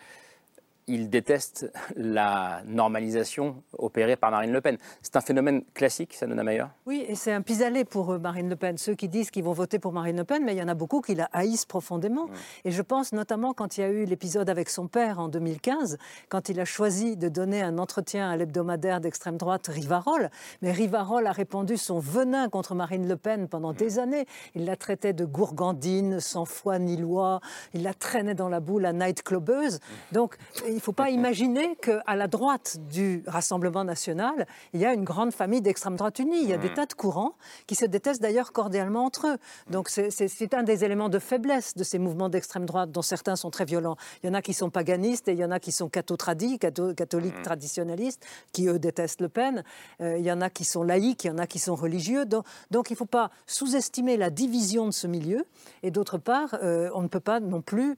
il déteste la normalisation opérée par Marine Le Pen. C'est un phénomène classique, ça Nona Mayer Oui, et c'est un pis-aller pour euh, Marine Le Pen. Ceux qui disent qu'ils vont voter pour Marine Le Pen, mais il y en a beaucoup qui la haïssent profondément. Et je pense notamment quand il y a eu l'épisode avec son père en 2015, quand il a choisi de donner un entretien à l'hebdomadaire d'extrême droite Rivarol. Mais Rivarol a répandu son venin contre Marine Le Pen pendant des années. Il la traitait de gourgandine, sans foi ni loi. Il la traînait dans la boue, la nightclubeuse. Donc, il ne faut pas imaginer qu'à la droite du Rassemblement national, il y a une grande famille d'extrême droite unie. Il y a des mm. tas de courants qui se détestent d'ailleurs cordialement entre eux. Donc c'est un des éléments de faiblesse de ces mouvements d'extrême droite, dont certains sont très violents. Il y en a qui sont paganistes et il y en a qui sont catho-tradis, catholiques mm. traditionnalistes, qui eux détestent Le Pen. Euh, il y en a qui sont laïcs, il y en a qui sont religieux. Donc, donc il ne faut pas sous-estimer la division de ce milieu. Et d'autre part, euh, on ne peut pas non plus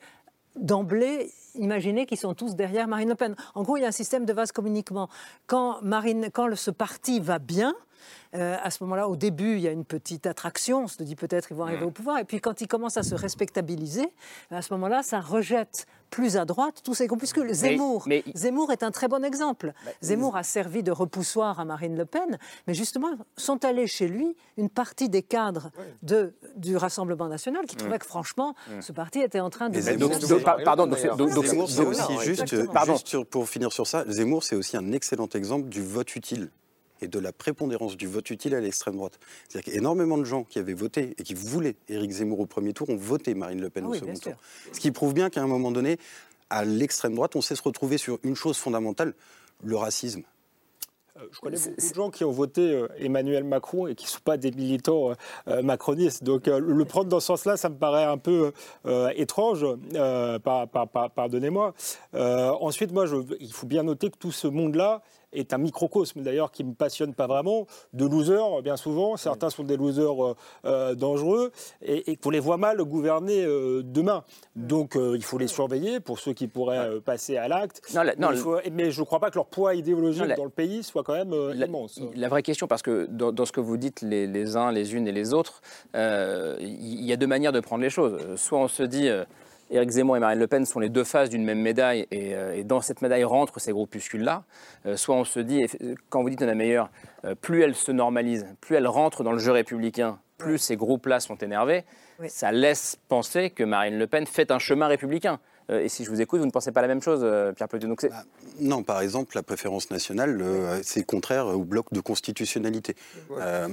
d'emblée imaginer qu'ils sont tous derrière Marine Le Pen. En gros, il y a un système de vase communiquement. Quand, Marine, quand ce parti va bien, euh, à ce moment-là, au début, il y a une petite attraction. On se dit peut-être qu'ils vont arriver au pouvoir. Et puis quand ils commencent à se respectabiliser, à ce moment-là, ça rejette plus à droite tous ces groupuscules. Zemmour, Zemmour est un très bon exemple. Bah, Zemmour a servi de repoussoir à Marine Le Pen, mais justement, sont allés chez lui une partie des cadres de, du Rassemblement national qui trouvaient que franchement, ce parti était en train de... pardon, donc, c'est aussi juste, pardon. juste pour finir sur ça, Zemmour, c'est aussi un excellent exemple du vote utile et de la prépondérance du vote utile à l'extrême droite. C'est-à-dire qu'énormément de gens qui avaient voté et qui voulaient Éric Zemmour au premier tour ont voté Marine Le Pen ah au second tour. Ce qui prouve bien qu'à un moment donné, à l'extrême droite, on sait se retrouver sur une chose fondamentale, le racisme. Euh, je connais beaucoup de gens qui ont voté euh, Emmanuel Macron et qui ne sont pas des militants euh, macronistes. Donc le prendre dans ce sens-là, ça me paraît un peu étrange. Pardonnez-moi. ensuite, moi, je, il faut bien noter que tout ce monde-là est un microcosme d'ailleurs qui me passionne pas vraiment, de losers bien souvent, certains sont des losers euh, euh, dangereux et, qu'on les voit mal gouverner euh, demain. Donc il faut les surveiller pour ceux qui pourraient passer à l'acte. Mais, je ne crois pas que leur poids idéologique dans le pays soit quand même immense. La vraie question, parce que dans, ce que vous dites les, les, uns, les unes et les autres, il y a deux manières de prendre les choses. Soit on se dit Éric Zemmour et Marine Le Pen sont les deux faces d'une même médaille et, euh, dans cette médaille rentrent ces groupuscules-là. Euh, soit on se dit, quand vous dites la meilleure, euh, plus elle se normalise, plus elle rentre dans le jeu républicain, plus ces groupes-là sont énervés, ça laisse penser que Marine Le Pen fait un chemin républicain. Euh, et si je vous écoute, vous ne pensez pas la même chose, euh, Pierre Pleuton bah, Non, par exemple, la préférence nationale, c'est contraire au bloc de constitutionnalité.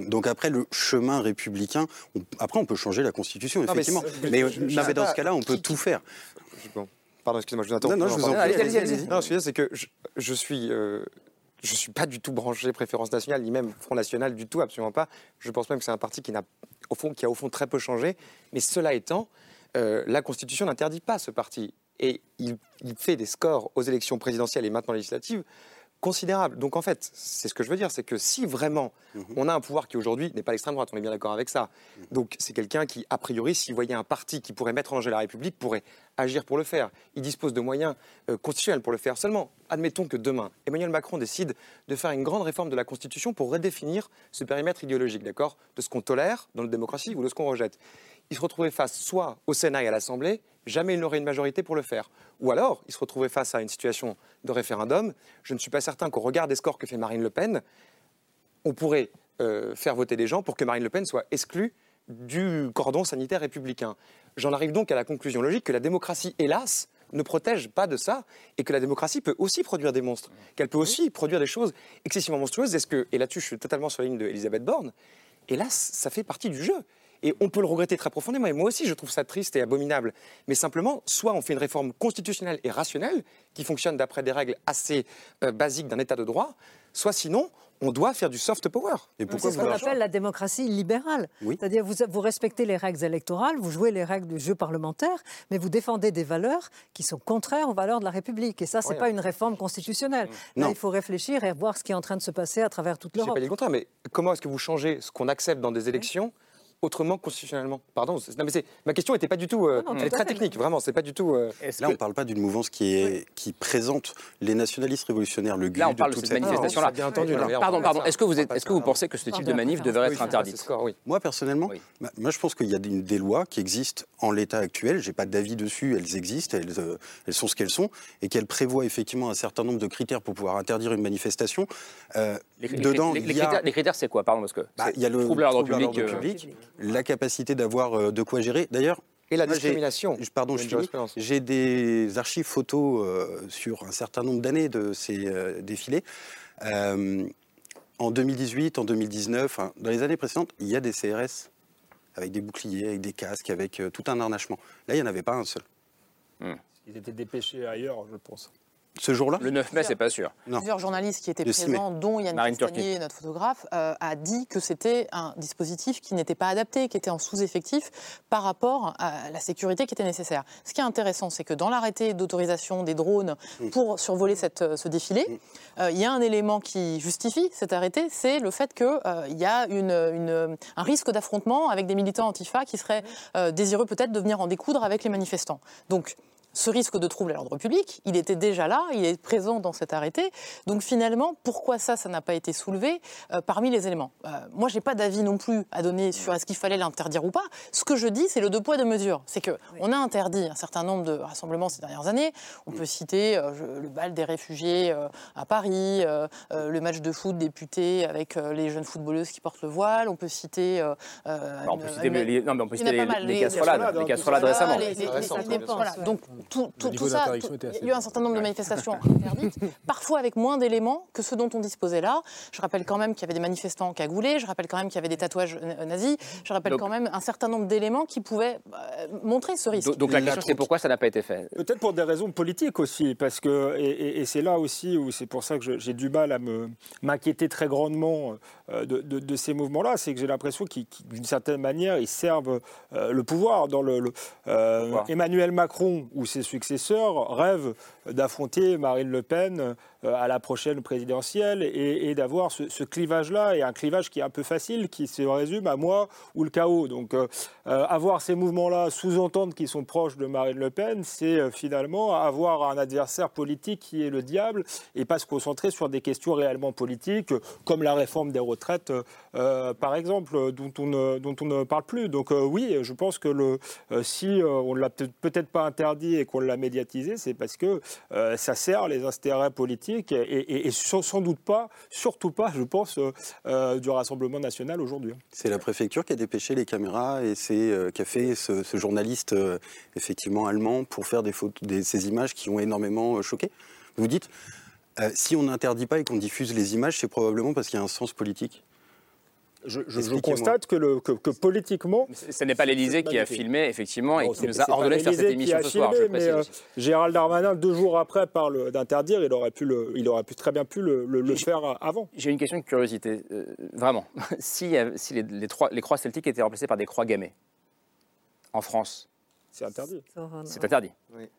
donc après, le chemin républicain, après on peut changer la Constitution, effectivement. mais, dans ce cas-là, on peut tout faire. Pardon, excusez-moi, je vous attends. Non, non, je vous en prie. Allez, allez, Non, ce que c'est que je, suis je ne suis pas du tout branché préférence nationale, ni même Front National du tout, absolument pas. Je pense même que c'est un parti qui, a, au fond, qui a au fond très peu changé. Mais cela étant, euh, la Constitution n'interdit pas ce parti. Et il, il, fait des scores aux élections présidentielles et maintenant législatives considérable. Donc en fait, c'est ce que je veux dire, c'est que si vraiment mhm. on a un pouvoir qui aujourd'hui n'est pas l'extrême droite, on est bien d'accord avec ça. Mhm. Donc c'est quelqu'un qui, a priori, s'il voyait un parti qui pourrait mettre en danger la République, pourrait agir pour le faire. Il dispose de moyens euh, constitutionnels pour le faire. Seulement, admettons que demain, Emmanuel Macron décide de faire une grande réforme de la Constitution pour redéfinir ce périmètre idéologique, d'accord De ce qu'on tolère dans notre démocratie ou de ce qu'on rejette. Il se retrouvait face soit au Sénat et à l'Assemblée, jamais il n'aurait une majorité pour le faire. Ou alors, il se retrouvait face à une situation de référendum. Je ne suis pas certain qu'au regard des scores que fait Marine Le Pen, on pourrait euh, faire voter des gens pour que Marine Le Pen soit exclue du cordon sanitaire républicain. J'en arrive donc à la conclusion logique que la démocratie, hélas, ne protège pas de ça et que la démocratie peut aussi produire des monstres, qu'elle peut aussi produire des choses excessivement monstrueuses. Que, et là-dessus je suis totalement sur la ligne d'Elisabeth Borne, hélas, ça fait partie du jeu. Et on peut le regretter très profondément. Et moi aussi, je trouve ça triste et abominable. Mais simplement, soit on fait une réforme constitutionnelle et rationnelle, qui fonctionne d'après des règles assez euh, basiques d'un État de droit, soit sinon, on doit faire du soft power. C'est ce qu'on appelle la démocratie libérale. C'est-à-dire vous, vous respectez les règles électorales, vous jouez les règles du jeu parlementaire, mais vous défendez des valeurs qui sont contraires aux valeurs de la République. Et ça, ce n'est pas une réforme constitutionnelle. Là, il faut réfléchir et voir ce qui est en train de se passer à travers toute l'Europe. Je pas dit le contraire, mais comment est-ce que vous changez ce qu'on accepte dans des élections autrement constitutionnellement Pardon, non, mais ma question n'était pas du tout. Euh, elle est très technique, vraiment. C'est pas du tout. Euh, là, on ne parle pas d'une mouvance qui, est, qui présente les nationalistes révolutionnaires, le Là, on parle de, cette manifestation-là. Bien entendu. pardon, pardon. Est-ce que vous, êtes, est-ce que vous pensez que ce type de manif devrait être interdit? Moi, personnellement, moi, je pense qu'il y a des, lois qui existent en l'état actuel. J'ai pas d'avis dessus. Elles existent. Elles, euh, elles sont ce qu'elles sont, et qu'elles prévoient effectivement un certain nombre de critères pour pouvoir interdire une manifestation. Les, dedans, les, critères, c'est quoi Pardon, parce que bah, il y a le trouble à l'ordre public, la capacité d'avoir euh, de quoi gérer. D'ailleurs, et la discrimination. Pardon, J'ai des archives photos euh, sur un certain nombre d'années de ces euh, défilés. en 2018, en 2019, dans les années précédentes, il y a des CRS avec des boucliers, avec des casques, avec tout un harnachement. Là, il n'y en avait pas un seul. Hmm. Ils étaient dépêchés ailleurs, je pense. Ce jour-là Le 9 mai, c'est pas sûr. Plusieurs journalistes qui étaient présents, dont Yann Castagnier, notre photographe, euh, a dit que c'était un dispositif qui n'était pas adapté, qui était en sous-effectif par rapport à la sécurité qui était nécessaire. Ce qui est intéressant, c'est que dans l'arrêté d'autorisation des drones mm. pour survoler cette, euh, ce défilé, mm. euh, il y a un élément qui justifie cet arrêté, c'est le fait qu'il il y a une, une, un risque d'affrontement avec des militants antifa qui seraient désireux peut-être de venir en découdre avec les manifestants. Donc, ce risque de trouble à l'ordre public, il était déjà là, il est présent dans cet arrêté. Donc finalement, pourquoi ça, ça n'a pas été soulevé euh, parmi les éléments? Euh, Moi, j'ai pas d'avis non plus à donner sur est-ce qu'il fallait l'interdire ou pas. Ce que je dis, c'est le deux poids deux mesures. C'est que on a interdit un certain nombre de rassemblements ces dernières années. On peut citer euh, le bal des réfugiés à Paris, le match de foot député avec les jeunes footballeuses qui portent le voile. On peut citer. on peut citer, les, non, mais on peut citer les, casserolades, récemment. Donc tout, ça, il y a eu un certain nombre de manifestations interdites, parfois avec moins d'éléments que ceux dont on disposait là. Je rappelle quand même qu'il y avait des manifestants cagoulés, je rappelle quand même qu'il y avait des tatouages nazis, je rappelle quand même un certain nombre d'éléments qui pouvaient euh, montrer ce risque. Donc, la question c'est pourquoi ça n'a pas été fait? Peut-être pour des raisons politiques aussi, parce que, et, c'est là aussi où c'est pour ça que j'ai du mal à m'inquiéter très grandement euh, de, ces mouvements-là, c'est que j'ai l'impression qu'ils, d'une certaine manière, ils servent euh, le pouvoir. Dans le, Emmanuel Macron, ou ses successeurs rêvent d'affronter Marine Le Pen euh, à la prochaine présidentielle et, d'avoir ce, clivage-là, et un clivage qui est un peu facile, qui se résume à moi ou le chaos. Donc euh, euh, avoir ces mouvements-là, sous-entendre qu'ils sont proches de Marine Le Pen, c'est finalement avoir un adversaire politique qui est le diable et pas se concentrer sur des questions réellement politiques, comme la réforme des retraites, par exemple, dont on, ne, dont on ne parle plus. Donc oui, je pense que si on ne l'a peut-être pas interdit et qu'on l'a médiatisé, c'est parce que ça sert les intérêts politiques et, sans, doute pas, surtout pas, je pense, du Rassemblement national aujourd'hui. C'est la préfecture qui a dépêché les caméras et c'est qui a fait ce, journaliste effectivement allemand pour faire des photos, des, ces images qui ont énormément choqué. Vous dites, si on n'interdit pas et qu'on diffuse les images, c'est probablement parce qu'il y a un sens politique je, constate que, le, que, politiquement. Ce n'est pas l'Élysée qui a filmé, effectivement, et qui nous a ordonné de faire cette émission ce soir. mais euh, Gérald Darmanin, deux jours après, parle d'interdire. Il, aurait pu le, il aurait pu très bien pu le, le, faire avant. J'ai une question de curiosité. Euh, vraiment. si, si les, les, trois, les croix celtiques étaient remplacées par des croix gammées en France, c'est interdit. C'est interdit.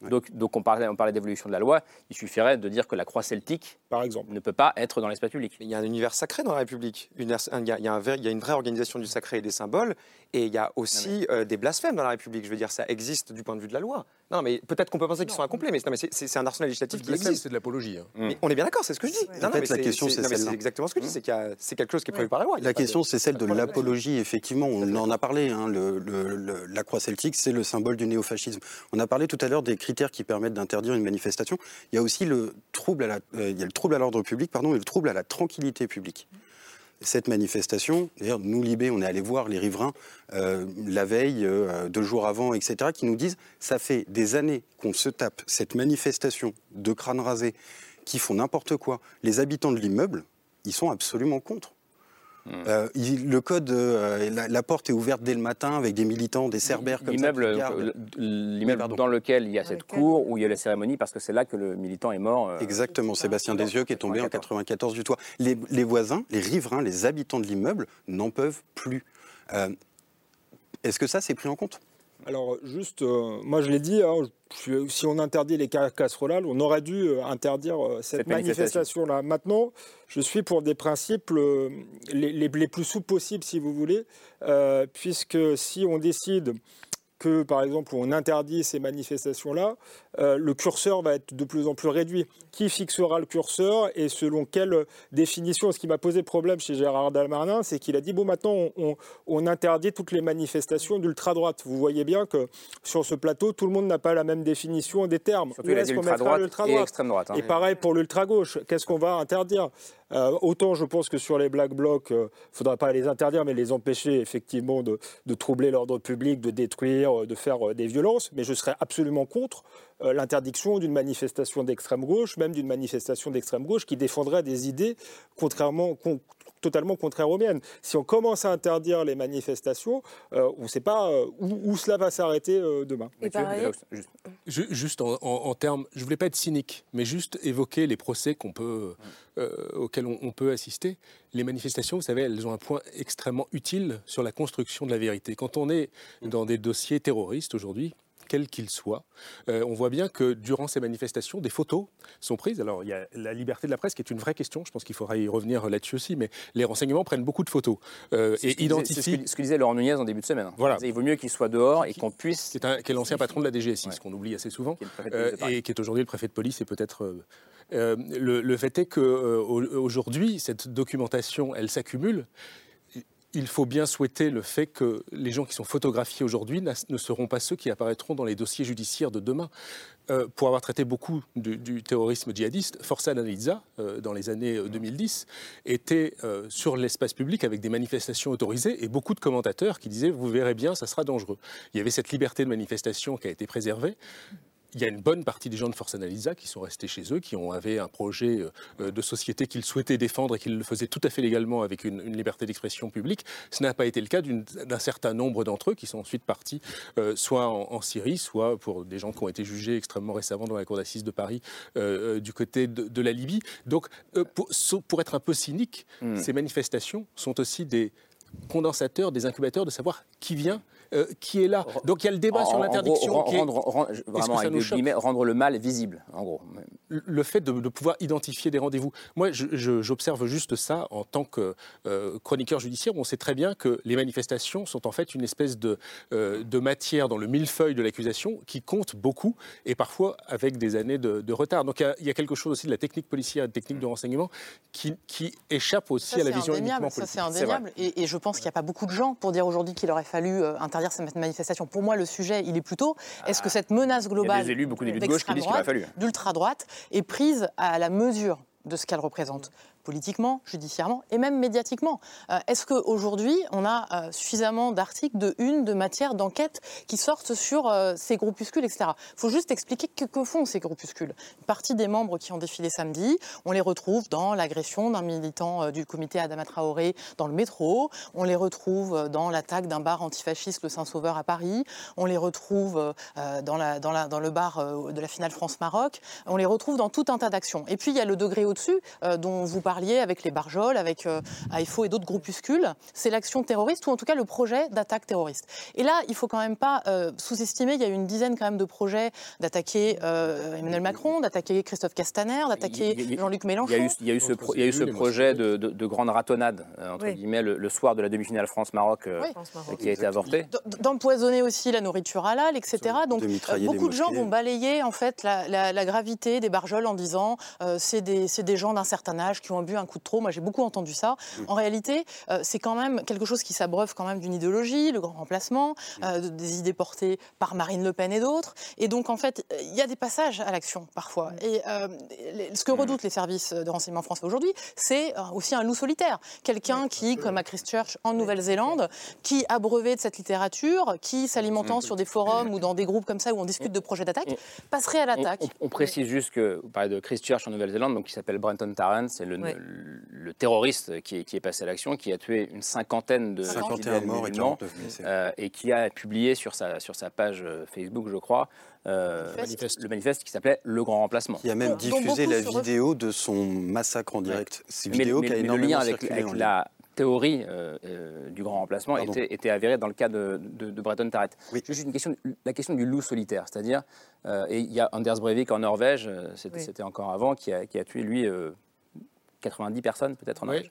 Donc, donc on parlait, on parlait d'évolution de la loi. Il suffirait de dire que la croix celtique, par exemple, ne peut pas être dans l'espace public. il y a un univers sacré dans la République. il, y a, il, y a il, y a une vraie organisation du sacré et des symboles. Et il y a aussi euh, des blasphèmes dans la République. Je veux dire, ça existe du point de vue de la loi. Non, mais peut-être qu'on peut penser qu'ils sont incomplets, mais, c'est un arsenal législatif qui existe. C'est de l'apologie. Hein. Mais on est bien d'accord, c'est ce que je dis. en fait, la question, c'est C'est exactement ce que je dis, c'est quelque chose qui est prévu par la loi. La question, c'est celle de l'apologie. Effectivement, on en a parlé. Hein, la croix celtique, c'est le symbole du néofascisme. On a parlé tout à l'heure des critères qui permettent d'interdire une manifestation. Il y a aussi le trouble à euh, l'ordre public, pardon, et le trouble à la tranquillité publique cette manifestation, d'ailleurs, nous, Libé, on est allé voir les riverains euh, la veille, euh, deux jours avant, etc., qui nous disent ça fait des années qu'on se tape cette manifestation de crânes rasés qui font n'importe quoi. Les habitants de l'immeuble, ils sont absolument contre. Hmm. Euh, le code, euh, la, porte est ouverte dès le matin avec des militants, des cerbères comme ça. L'immeuble dans lequel il y a cette cour, où il y a la cérémonie, parce que c'est là que le militant est mort. Euh, Exactement, Sébastien Desieux qui est tombé en 94 du toit. Les, voisins, les riverains, les habitants de l'immeuble n'en peuvent plus. Est-ce que ça, c'est pris en compte? Alors juste, moi je l'ai dit, hein, si on interdit les casseroles, on aurait dû euh, interdire euh, cette, manifestation-là. Maintenant, je suis pour des principes euh, les, plus souples possibles, si vous voulez, puisque si on décide que, par exemple, on interdit ces manifestations-là, euh, le curseur va être de plus en plus réduit. Qui fixera le curseur et selon quelle définition? Ce qui m'a posé problème chez Gérard Dalmarnin, c'est qu'il a dit, bon, maintenant, on, interdit toutes les manifestations d'ultra-droite. Vous voyez bien que sur ce plateau, tout le monde n'a pas la même définition des termes. Surtout, il a dit ultra-droite et extrême droite. Hein. Et pareil pour l'ultra-gauche. Qu'est-ce qu'on va interdire? Euh, autant je pense que sur les black blocs, il euh, ne faudra pas les interdire, mais les empêcher effectivement de, de troubler l'ordre public, de détruire, de faire des violences. Mais je serais absolument contre euh, l'interdiction d'une manifestation d'extrême gauche, même d'une manifestation d'extrême gauche qui défendrait des idées contrairement, totalement contraires aux miennes. Si on commence à interdire les manifestations, euh, on ne sait pas euh, où, cela va s'arrêter demain. juste, en, termes, je ne voulais pas être cynique, mais juste évoquer les procès qu'on peut, auxquels on, peut assister. Les manifestations, vous savez, elles ont un point extrêmement utile sur la construction de la vérité. Quand on est dans des dossiers terroristes aujourd'hui, quel qu'il soit. Euh, on voit bien que durant ces manifestations, des photos sont prises. Alors, il y a la liberté de la presse qui est une vraie question. Je pense qu'il faudra y revenir là-dessus aussi. Mais les renseignements prennent beaucoup de photos euh, et identifient. C'est ce, que disait Laurent Nunez en début de semaine. Voilà. Il vaut mieux qu'il soit dehors et qu'on puisse. Qui est, l'ancien patron de la DGSI, ce qu'on oublie assez souvent, euh, et qui est aujourd'hui le préfet de police et peut-être. le, le, fait est qu'aujourd'hui, cette documentation, elle s'accumule il faut bien souhaiter le fait que les gens qui sont photographiés aujourd'hui ne seront pas ceux qui apparaîtront dans les dossiers judiciaires de demain. Euh, pour avoir traité beaucoup du, terrorisme djihadiste, Forza Analiza, euh, dans les années 2010, euh, était sur l'espace public avec des manifestations autorisées et beaucoup de commentateurs qui disaient Vous verrez bien, ça sera dangereux. Il y avait cette liberté de manifestation qui a été préservée il y a une bonne partie des gens de Force Analysa qui sont restés chez eux, qui ont avaient un projet euh, de société qu'ils souhaitaient défendre et qu'ils le faisaient tout à fait légalement avec une, liberté d'expression publique. Ce n'a pas été le cas d'un certain nombre d'entre eux qui sont ensuite partis euh, soit en, Syrie, soit pour des gens qui ont été jugés extrêmement récemment dans la cour d'assises de Paris euh, du côté de, la Libye. Donc, pour, pour, être un peu cynique, hmm. ces manifestations sont aussi des condensateurs, des incubateurs de savoir qui vient euh, qui est là. Donc il y a le débat sur l'interdiction. Rendre, vraiment avec rendre le mal visible, en gros. Le fait de, pouvoir identifier des rendez-vous. Moi, j'observe juste ça en tant que euh, chroniqueur judiciaire. On sait très bien que les manifestations sont en fait une espèce de, euh, de matière dans le millefeuille de l'accusation qui compte beaucoup et parfois avec des années de, retard. Donc il y, a, quelque chose aussi de la technique policière et de technique de renseignement qui, qui échappe aussi à la vision uniquement politique. Ça c'est indéniable. Et, et, je pense qu'il n'y a pas beaucoup de gens pour dire aujourd'hui qu'il aurait fallu interdire cette manifestation. Pour moi, le sujet, il est plutôt est-ce que cette menace globale. Des élus, beaucoup d'élus de gauche qui disent qu'il aurait fallu. D'ultra-droite est prise à la mesure de ce qu'elle représente politiquement, judiciairement et même médiatiquement. Euh, est-ce qu'aujourd'hui, on a euh, suffisamment d'articles, de une, de matières, d'enquêtes qui sortent sur euh, ces groupuscules, etc. Il faut juste expliquer que, que font ces groupuscules. Une partie des membres qui ont défilé samedi, on les retrouve dans l'agression d'un militant du comité Adama Traoré dans le métro, on les retrouve dans l'attaque d'un bar antifasciste, le Saint-Sauveur à Paris, on les retrouve dans, dans le bar de la finale France-Maroc, on les retrouve dans tout un tas d'actions. Et puis il y a le degré au-dessus dont vous parlez avec les Barjols, avec euh, AFO et d'autres groupuscules, c'est l'action terroriste ou en tout cas le projet d'attaque terroriste. Et là, il faut quand même pas euh, sous-estimer, il y a eu une dizaine quand même de projets d'attaquer euh, Emmanuel Macron, d'attaquer Christophe Castaner, d'attaquer Jean-Luc Mélenchon. Il y a eu, ce, projet de, grande ratonnade, entre guillemets, le, soir de la demi-finale France-Maroc qui a été avorté. D'empoisonner aussi la nourriture halal, etc. Donc beaucoup de gens vont balayer en fait la, gravité des Barjols en disant c'est des, des gens d'un certain âge qui ont bu un coup de trop. Moi, j'ai beaucoup entendu ça. En réalité, euh, c'est quand même quelque chose qui s'abreuve quand même d'une idéologie, le grand remplacement, euh, des idées portées par Marine Le Pen et d'autres. Et donc, en fait, il y a des passages à l'action parfois. Et euh, ce que redoutent les services de renseignement français aujourd'hui, c'est aussi un loup solitaire. Quelqu'un qui, comme à Christchurch en Nouvelle-Zélande, qui abreuvé de cette littérature, qui s'alimentant sur des forums ou dans des groupes comme ça où on discute de projets d'attaque, passerait à l'attaque. On, précise juste que vous parlez de Christchurch en Nouvelle-Zélande, donc qui s'appelle Brenton Tarrant, c'est le, le, terroriste qui est, passé à l'action, qui a tué une cinquantaine de morts euh, et qui a publié sur sa, sur sa page euh, Facebook, je crois, euh, le manifeste qui s'appelait Le Grand Remplacement. Qui a même diffusé la vidéo de son massacre en direct. C'est vidéo qui a le lien avec, la théorie du grand remplacement était, était, avérée dans le cas de, de, Breton Tarrett. Juste une question, la question du loup solitaire, c'est-à-dire, et il y a Anders Breivik en Norvège, c'était encore avant, qui a, qui a tué lui 90 personnes peut-être en âge.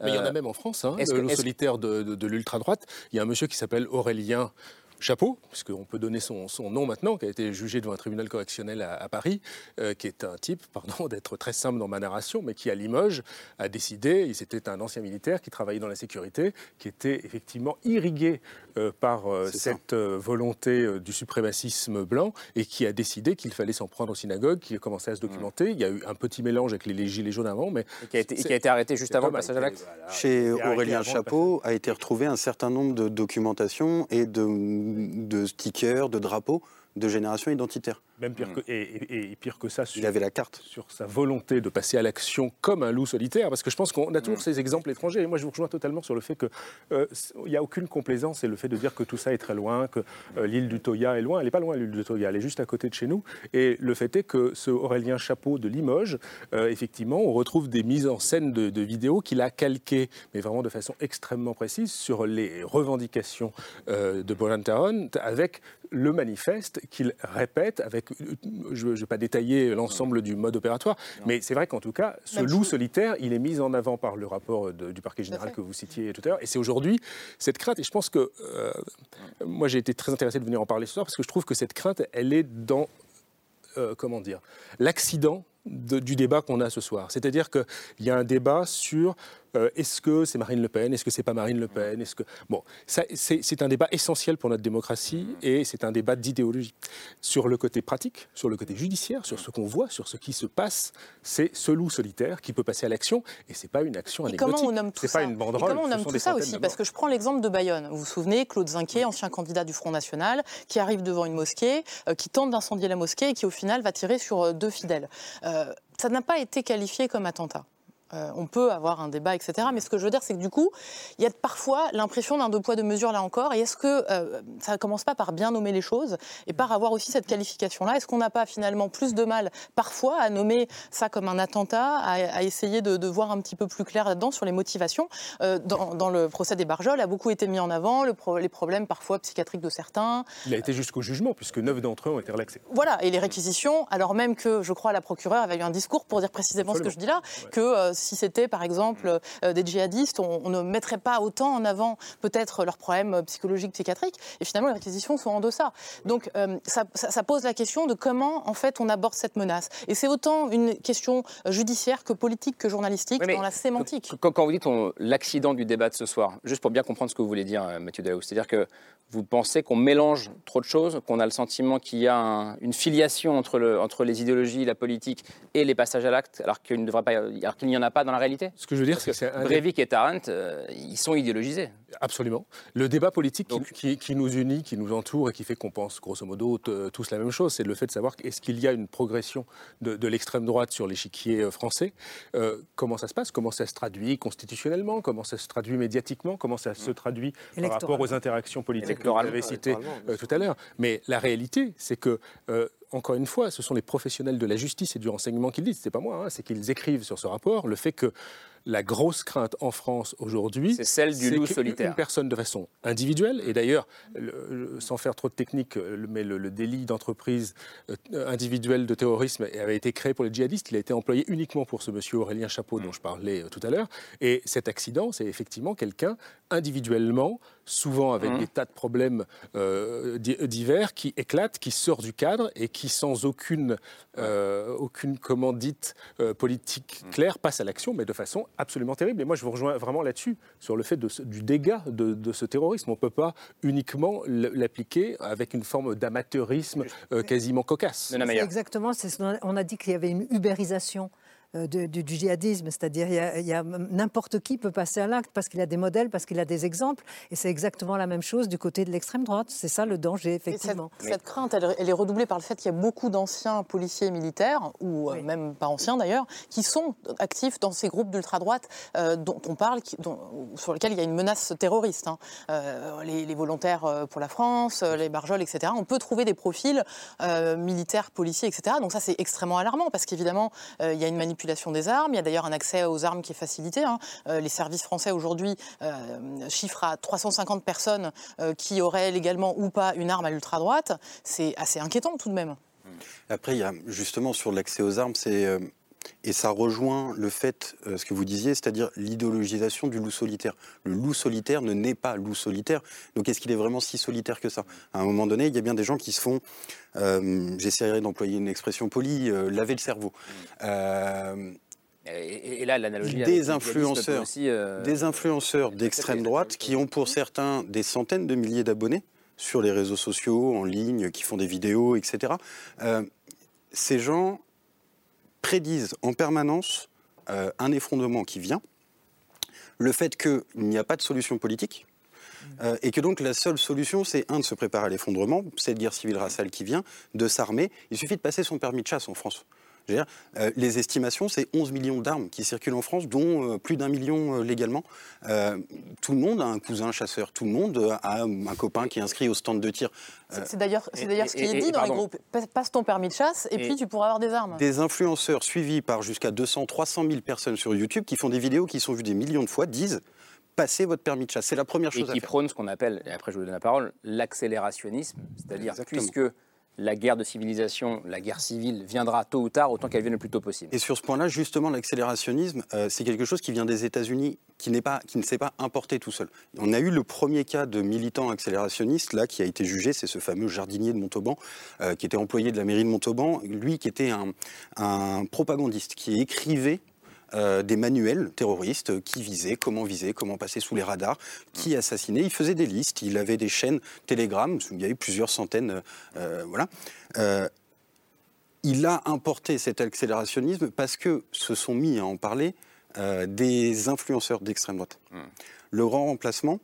Mais il y en a euh, même en France, hein, le solitaire de, de l'ultra-droite. Il y a un monsieur qui s'appelle Aurélien Chapeau, puisqu'on peut donner son, nom maintenant, qui a été jugé devant un tribunal correctionnel à, Paris, euh, qui est un type, pardon d'être très simple dans ma narration, mais qui à Limoges a décidé, c'était un ancien militaire qui travaillait dans la sécurité, qui était effectivement irrigué euh, par euh, cette volonté du suprémacisme blanc, et qui a décidé qu'il fallait s'en prendre aux synagogues, qui a commencé à se documenter. Il y a eu un petit mélange avec les, gilets jaunes avant, mais... qui, a été, arrêté juste avant le passage à l'acte. Chez Aurélien Chapeau a été retrouvé un certain nombre de documentations et de de stickers, de drapeaux de génération identitaire. Même pire que, et, pire que ça, sur, il avait la carte. Sur sa volonté de passer à l'action comme un loup solitaire, parce que je pense qu'on a toujours mm. ces exemples étrangers. Et moi, je vous rejoins totalement sur le fait qu'il euh, n'y a aucune complaisance et le fait de dire que tout ça est très loin, que euh, l'île du Toya est loin. Elle n'est pas loin, l'île du Toya, elle est juste à côté de chez nous. Et le fait est que ce Aurélien Chapeau de Limoges, euh, effectivement, on retrouve des mises en scène de, vidéos qu'il a calquées, mais vraiment de façon extrêmement précise, sur les revendications de Bolan avec le manifeste qu'il répète avec, je ne vais pas détailler l'ensemble du mode opératoire, mais c'est vrai qu'en tout cas, ce loup solitaire, il est mis en avant par le rapport du parquet général que vous citiez tout à l'heure, et c'est aujourd'hui cette crainte, et je pense que euh, moi j'ai été très intéressé de venir en parler ce soir, parce que je trouve que cette crainte, elle est dans, euh, comment dire, l'accident du débat qu'on a ce soir. C'est-à-dire qu'il y a un débat sur euh, est-ce que c'est Marine Le Pen? Est-ce que c'est pas Marine Le Pen? Est-ce que bon, c'est un débat essentiel pour notre démocratie et c'est un débat d'idéologie. Sur le côté pratique, sur le côté judiciaire, sur ce qu'on voit, sur ce qui se passe, c'est ce loup solitaire qui peut passer à l'action et c'est pas une action anecdotique. comment on nomme tout ça pas une banderole. comment on nomme tout ça aussi? Parce que je prends l'exemple de Bayonne. Vous vous souvenez, Claude Zinquet, ancien candidat du Front National, qui arrive devant une mosquée, euh, qui tente d'incendier la mosquée et qui au final va tirer sur euh, deux fidèles. ça n'a pas été qualifié comme attentat. Euh, on peut avoir un débat, etc. Mais ce que je veux dire, c'est que du coup, il y a parfois l'impression d'un deux poids, deux mesures là encore. Et est-ce que euh, ça ne commence pas par bien nommer les choses et par avoir aussi cette qualification-là? Est-ce qu'on n'a pas finalement plus de mal parfois à nommer ça comme un attentat, à, essayer de, voir un petit peu plus clair là-dedans sur les motivations? Euh, dans, le procès des Barjols a beaucoup été mis en avant, les problèmes parfois psychiatriques de certains. Il a été jusqu'au jugement, puisque neuf d'entre eux ont été relaxés. Voilà, et les réquisitions, alors même que je crois la procureure avait eu un discours pour dire précisément ce que je dis là, que si c'était par exemple des djihadistes, on, ne mettrait pas autant en avant peut-être leurs problèmes psychologiques, psychiatriques, et finalement les réquisitions sont en deçà. Donc ça, ça, pose la question de comment en fait on aborde cette menace. Et c'est autant une question judiciaire que politique que journalistique dans la sémantique. Quand, vous dites l'accident du débat de ce soir, juste pour bien comprendre ce que vous voulez dire, Mathieu Daou, c'est-à-dire que vous pensez qu'on mélange trop de choses, qu'on a le sentiment qu'il y a une filiation entre, le, entre les idéologies, la politique et les passages à l'acte, alors qu'il n'y en a pas dans la réalité Ce que je veux dire, c'est que Breivik et Tarrant, euh, ils sont idéologisés. Absolument. Le débat politique qui, nous unit, qui nous entoure et qui fait qu'on pense grosso modo tous la même chose, c'est le fait de savoir est-ce qu'il y a une progression de, l'extrême droite sur l'échiquier euh, français euh, Comment ça se passe? Comment ça se traduit constitutionnellement? Comment ça se traduit médiatiquement? Comment ça se traduit par rapport aux interactions politiques que vous avez cité euh, tout à l'heure? Mais la réalité, c'est que euh, encore une fois, ce sont les professionnels de la justice et du renseignement qui le disent, c'est pas moi, hein, c'est qu'ils écrivent sur ce rapport le fait que la grosse crainte en France aujourd'hui, c'est celle du loup solitaire. Une personne de façon individuelle, et d'ailleurs, sans faire trop de technique, mais le, délit d'entreprise euh, individuelle de terrorisme avait été créé pour les djihadistes. Il a été employé uniquement pour ce monsieur Aurélien Chapeau dont je parlais tout à l'heure. Et cet accident, c'est effectivement quelqu'un individuellement souvent avec mmh. des tas de problèmes euh, divers, qui éclatent, qui sort du cadre et qui, sans aucune, euh, aucune commandite euh, politique mmh. claire, passe à l'action, mais de façon absolument terrible. Et moi, je vous rejoins vraiment là-dessus, sur le fait du dégât de, ce terrorisme. On ne peut pas uniquement l'appliquer avec une forme d'amateurisme quasiment cocasse. Exactement, on a dit qu'il y avait une ubérisation euh, du, djihadisme, c'est-à-dire il y a, n'importe qui peut passer à l'acte parce qu'il a des modèles, parce qu'il a des exemples, et c'est exactement la même chose du côté de l'extrême droite. C'est ça le danger, effectivement. Cette, crainte, elle, est redoublée par le fait qu'il y a beaucoup d'anciens policiers militaires, ou euh, même pas anciens d'ailleurs, qui sont actifs dans ces groupes d'ultra-droite euh, dont on parle, sur lesquels il y a une menace terroriste. Hein. les, volontaires pour la France, les barjols, etc. On peut trouver des profils militaires, policiers, etc. Donc ça, c'est extrêmement alarmant parce qu'évidemment, il y a une manipulation des armes. Il y a d'ailleurs un accès aux armes qui est facilité. Hein. Euh, les services français aujourd'hui euh, chiffrent à 350 personnes euh, qui auraient légalement ou pas une arme à l'ultra-droite. C'est assez inquiétant tout de même. Après, il y a justement sur l'accès aux armes, c'est et ça rejoint le fait, ce que vous disiez, c'est-à-dire l'idéologisation du loup solitaire. Le loup solitaire ne naît pas loup solitaire. Donc est-ce qu'il est vraiment si solitaire que ça? À un moment donné, il y a bien des gens qui se font euh, j'essaierai d'employer une expression polie, euh, laver le cerveau. Euh, et, là, l'analogie des influenceurs, des influenceurs d'extrême droite qui ont pour certains des centaines de milliers d'abonnés sur les réseaux sociaux, en ligne, qui font des vidéos, etc. ces gens prédisent en permanence un effondrement qui vient, le fait qu'il n'y a pas de solution politique, euh, et que donc la seule solution, c'est un, de se préparer à l'effondrement, cette guerre civile raciale qui vient, de s'armer. Il suffit de passer son permis de chasse en France. Dire, euh, les estimations, c'est 11 millions d'armes qui circulent en France, dont euh, plus d'un million légalement. tout le monde a un cousin chasseur, tout le monde a un copain qui est inscrit au stand de tir. C'est d'ailleurs ce qui est dit dans les groupes. Passe ton permis de chasse et, puis tu pourras avoir des armes. Des influenceurs suivis par jusqu'à 200, 300 000 personnes sur YouTube qui font des vidéos qui sont vues des millions de fois disent passer votre permis de chasse. C'est la première chose. Et qui prône ce qu'on appelle, et après je vous donne la parole, l'accélérationnisme, c'est-à-dire puisque la guerre de civilisation, la guerre civile viendra tôt ou tard, autant qu'elle vienne le plus tôt possible. Et sur ce point-là, justement, l'accélérationnisme, euh, c'est quelque chose qui vient des États-Unis, qui, qui ne s'est pas importé tout seul. On a eu le premier cas de militant accélérationniste, là, qui a été jugé, c'est ce fameux jardinier de Montauban, euh, qui était employé de la mairie de Montauban, lui qui était un propagandiste, qui écrivait euh, des manuels terroristes qui visaient, comment viser, comment passer sous les radars, qui assassinaient. Il faisait des listes, il avait des chaînes Telegram, il y avait plusieurs centaines. Euh, voilà. Euh, il a importé cet accélérationnisme parce que se sont mis à en parler des influenceurs d'extrême droite. Hmm. Le grand remplacement,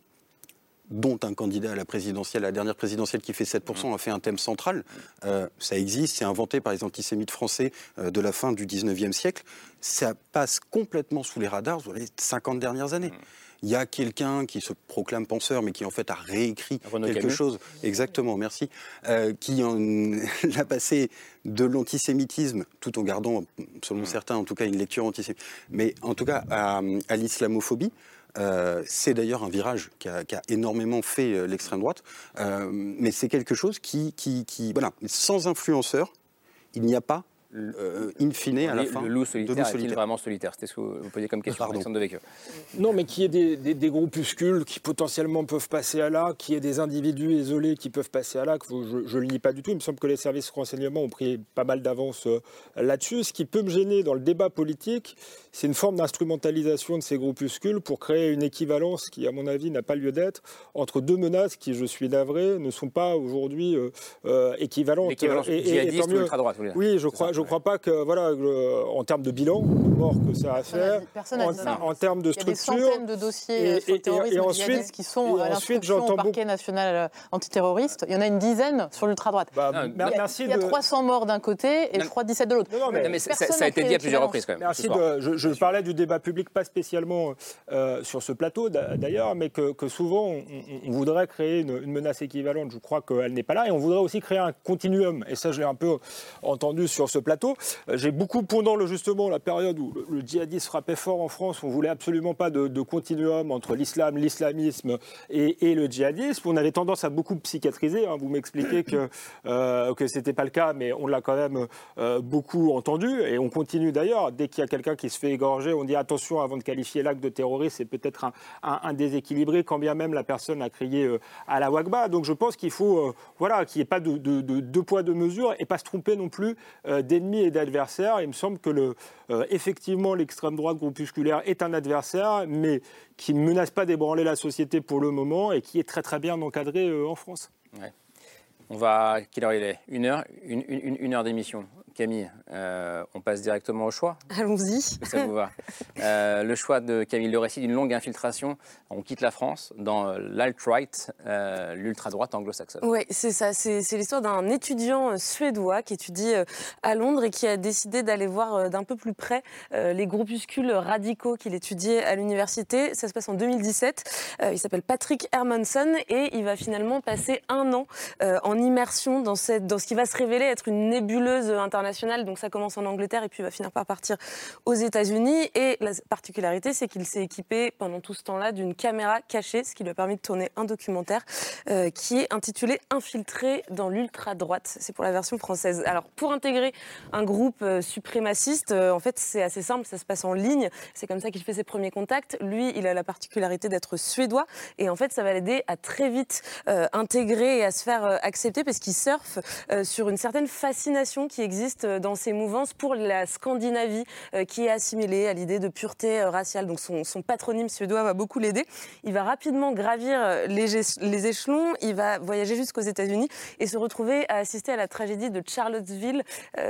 dont un candidat à la présidentielle, la dernière présidentielle qui fait 7%, mmh. a fait un thème central. Euh, ça existe, c'est inventé par les antisémites français euh, de la fin du 19e siècle. Ça passe complètement sous les radars sur les 50 dernières années. Mmh. Il y a quelqu'un qui se proclame penseur, mais qui en fait a réécrit quelque chose. Exactement, merci. Euh, qui l'a passé de l'antisémitisme, tout en gardant, selon mmh. certains en tout cas, une lecture antisémite, mais en tout cas à l'islamophobie. Euh, c'est d'ailleurs un virage qui a, énormément fait euh, l'extrême droite, euh, mais c'est quelque chose qui, qui, qui, voilà, sans influenceur, il n'y a pas euh, in fine, à la fin. Le loup solitaire est-il vraiment solitaire? C'était ce que vous posiez comme question, Alexandre Devecchio. Non, mais qu'il y ait des, des, groupuscules qui potentiellement peuvent passer à l'acte, qu'il y ait des individus isolés qui peuvent passer à l'acte, je ne le lis pas du tout. Il me semble que les services de renseignement ont pris pas mal d'avance euh, là-dessus. Ce qui peut me gêner dans le débat politique, c'est une forme d'instrumentalisation de ces groupuscules pour créer une équivalence qui, à mon avis, n'a pas lieu d'être entre deux menaces qui, je suis navré, ne sont pas aujourd'hui euh, euh, équivalentes. L'équivalence djihadiste ou ultra-droite, Oui, je crois, je crois pas que, voilà, en termes de bilan, mort que ça a à faire, en, en, termes de structure. Il y a des centaines de dossiers sur le terrorisme et, ensuite, qui sont à l'instruction au parquet national antiterroriste. Il y en a une dizaine sur l'ultra-droite. Bah, il, y a, 300 morts d'un côté et je crois 17 de l'autre. Non, mais, ça, a été dit à plusieurs reprises quand même. Merci de, je, parlais du débat public, pas spécialement euh, sur ce plateau d'ailleurs, mais que, souvent on, voudrait créer une, menace équivalente. Je crois qu'elle n'est pas là. Et on voudrait aussi créer un continuum. Et ça, je l'ai un peu entendu sur ce plateau. Euh, j'ai beaucoup, pendant le, justement la période où le, djihadisme frappait fort en France, on voulait absolument pas de, continuum entre l'islam, l'islamisme et, le djihadisme. On avait tendance à beaucoup psychiatriser. Hein. Vous m'expliquez que, euh, que ce n'était pas le cas, mais on l'a quand même euh, beaucoup entendu. Et on continue d'ailleurs. Dès qu'il y a quelqu'un qui se fait égorger, on dit attention avant de qualifier l'acte de terroriste, c'est peut-être un, déséquilibré, quand bien même la personne a crié à la Wagba. Donc je pense qu'il faut voilà, qu'il n'y ait pas de deux poids, deux mesures et pas se tromper non plus d'ennemis et d'adversaires. Il me semble que le, effectivement l'extrême droite groupusculaire est un adversaire, mais qui ne menace pas d'ébranler la société pour le moment et qui est très très bien encadré en France. On va, quelle heure il est? Une heure, une heure d'émission. Camille, euh, on passe directement au choix. Allons-y. Ça vous va. Euh, le choix de Camille, le récit d'une longue infiltration. On quitte la France dans euh, l'alt-right, l'ultra-droite anglo-saxonne. Oui, c'est ça. C'est l'histoire d'un étudiant suédois qui étudie à Londres et qui a décidé d'aller voir d'un peu plus près les groupuscules radicaux qu'il étudiait à l'université. Ça se passe en 2017. il s'appelle Patrick Hermanson et il va finalement passer un an en immersion dans, cette, dans ce qui va se révéler être une nébuleuse internationale donc ça commence en Angleterre et puis va finir par partir aux États-Unis. Et la particularité, c'est qu'il s'est équipé pendant tout ce temps-là d'une caméra cachée, ce qui lui a permis de tourner un documentaire euh, qui est intitulé Infiltré dans l'ultra-droite. C'est pour la version française. Alors, pour intégrer un groupe euh, suprémaciste, euh, en fait, c'est assez simple, ça se passe en ligne. C'est comme ça qu'il fait ses premiers contacts. Lui, il a la particularité d'être suédois. Et en fait, ça va l'aider à très vite intégrer et à se faire accepter parce qu'il surfe sur une certaine fascination qui existe euh, dans ses mouvances pour la Scandinavie, euh, qui est assimilée à l'idée de pureté euh, raciale. Donc son, patronyme suédois va beaucoup l'aider. Il va rapidement gravir les, échelons, il va voyager jusqu'aux États-Unis et se retrouver à assister à la tragédie de Charlottesville.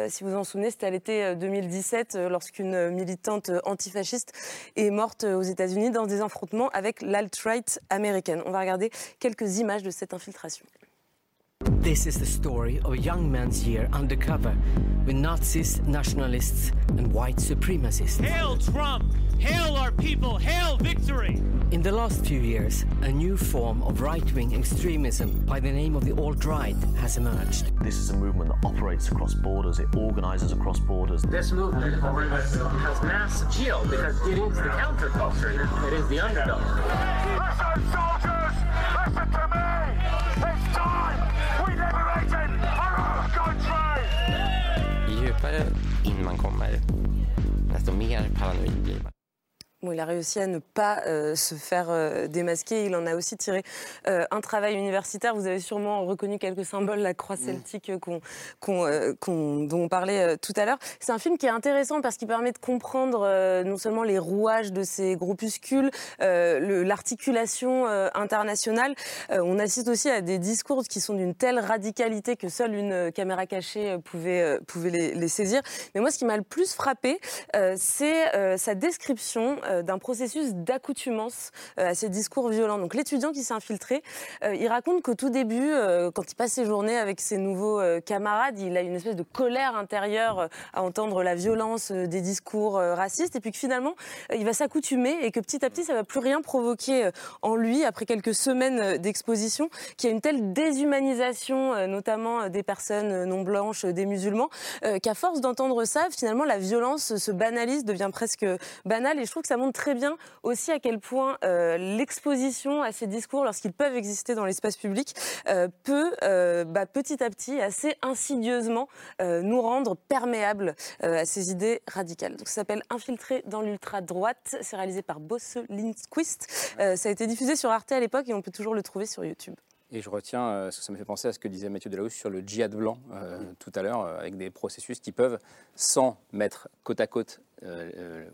si vous en souvenez, c'était à l'été 2017, lorsqu'une militante antifasciste est morte aux États-Unis dans des affrontements avec l'alt-right américaine. On va regarder quelques images de cette infiltration. This is the story of a young man's year undercover with Nazis, nationalists, and white supremacists. Hail Trump! Hail our people! Hail victory! In the last few years, a new form of right wing extremism by the name of the alt right has emerged. This is a movement that operates across borders, it organizes across borders. This movement has mass appeal because it is the counterculture, it is the underdog. Listen, soldiers! Listen to me! Ju djupare in man kommer, desto mer paranoid blir man. Il a réussi à ne pas euh, se faire euh, démasquer. Il en a aussi tiré euh, un travail universitaire. Vous avez sûrement reconnu quelques symboles, la croix mm. celtique dont on parlait tout à l'heure. C'est un film qui est intéressant parce qu'il permet de comprendre non seulement les rouages de ces groupuscules, l'articulation internationale. on assiste aussi à des discours qui sont d'une telle radicalité que seule une caméra cachée pouvait, pouvait les, les, saisir. Mais moi, ce qui m'a le plus frappé, c'est sa description euh, d'un processus d'accoutumance euh, à ces discours violents. Donc l'étudiant qui s'est infiltré, euh, il raconte qu'au tout début, quand il passe ses journées avec ses nouveaux camarades, il a une espèce de colère intérieure à entendre la violence des discours racistes, et puis que finalement, il va s'accoutumer et que petit à petit, ça va plus rien provoquer en lui après quelques semaines d'exposition, qu'il y a une telle déshumanisation, notamment des personnes non blanches, des musulmans, qu'à force d'entendre ça, finalement, la violence se banalise, devient presque banale, et je trouve que ça très bien aussi à quel point l'exposition à ces discours, lorsqu'ils peuvent exister dans l'espace public, peut bah, petit à petit, assez insidieusement, nous rendre perméables à ces idées radicales. Donc, ça s'appelle Infiltré dans l'ultra-droite. C'est réalisé par Bosse Lindquist. ça a été diffusé sur Arte à l'époque et on peut toujours le trouver sur YouTube. Et je retiens, euh, ce que ça me fait penser à ce que disait Mathieu Delahousse sur le djihad blanc euh, tout à l'heure, euh, avec des processus qui peuvent, sans mettre côte à côte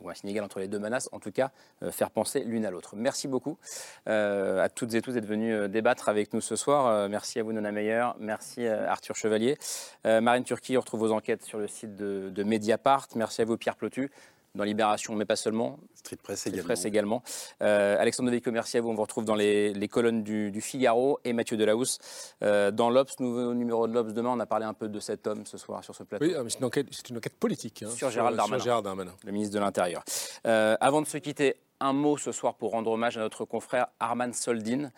ou un signe égal entre les deux menaces, en tout cas faire penser l'une à l'autre. Merci beaucoup à toutes et tous d'être venus débattre avec nous ce soir. merci à vous, Nona Meyer. Merci Arthur Chevalier. Marine Turquie, on retrouve vos enquêtes sur le site de, de Mediapart. Merci à vous, Pierre Plotu dans Libération, mais pas seulement. Street Press également. Presse également. Euh, Alexandre Devico, merci à vous. On vous retrouve dans les, colonnes du, Figaro et Mathieu Delahousse euh, dans l'Obs, nouveau numéro de l'Obs demain. On a parlé un peu de cet homme ce soir sur ce plateau. Oui, ah, c'est une enquête, une enquête politique. Hein, sur, Gérald Darmanin, le ministre de l'Intérieur. Euh, avant de se quitter, un mot ce soir pour rendre hommage à notre confrère Arman Soldin,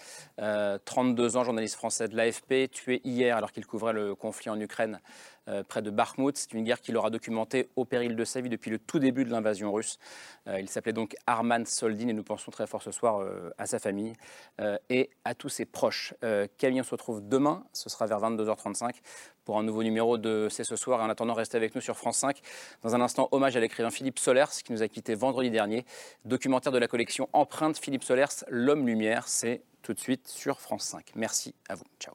32 ans, journaliste français de l'AFP, tué hier alors qu'il couvrait le conflit en Ukraine euh, près de Bakhmut. C'est une guerre qu'il aura documentée au péril de sa vie depuis le tout début de l'invasion russe. Euh, il s'appelait donc Arman Soldin et nous pensons très fort ce soir euh, à sa famille et à tous ses proches. Camille, on se retrouve demain, ce sera vers 22h35 pour un nouveau numéro de C'est ce soir. En attendant, restez avec nous sur France 5. Dans un instant, hommage à l'écrivain Philippe Solers qui nous a quittés vendredi dernier. Documentaire de la collection Empreinte Philippe Solers, L'homme lumière. C'est tout de suite sur France 5. Merci à vous. Ciao.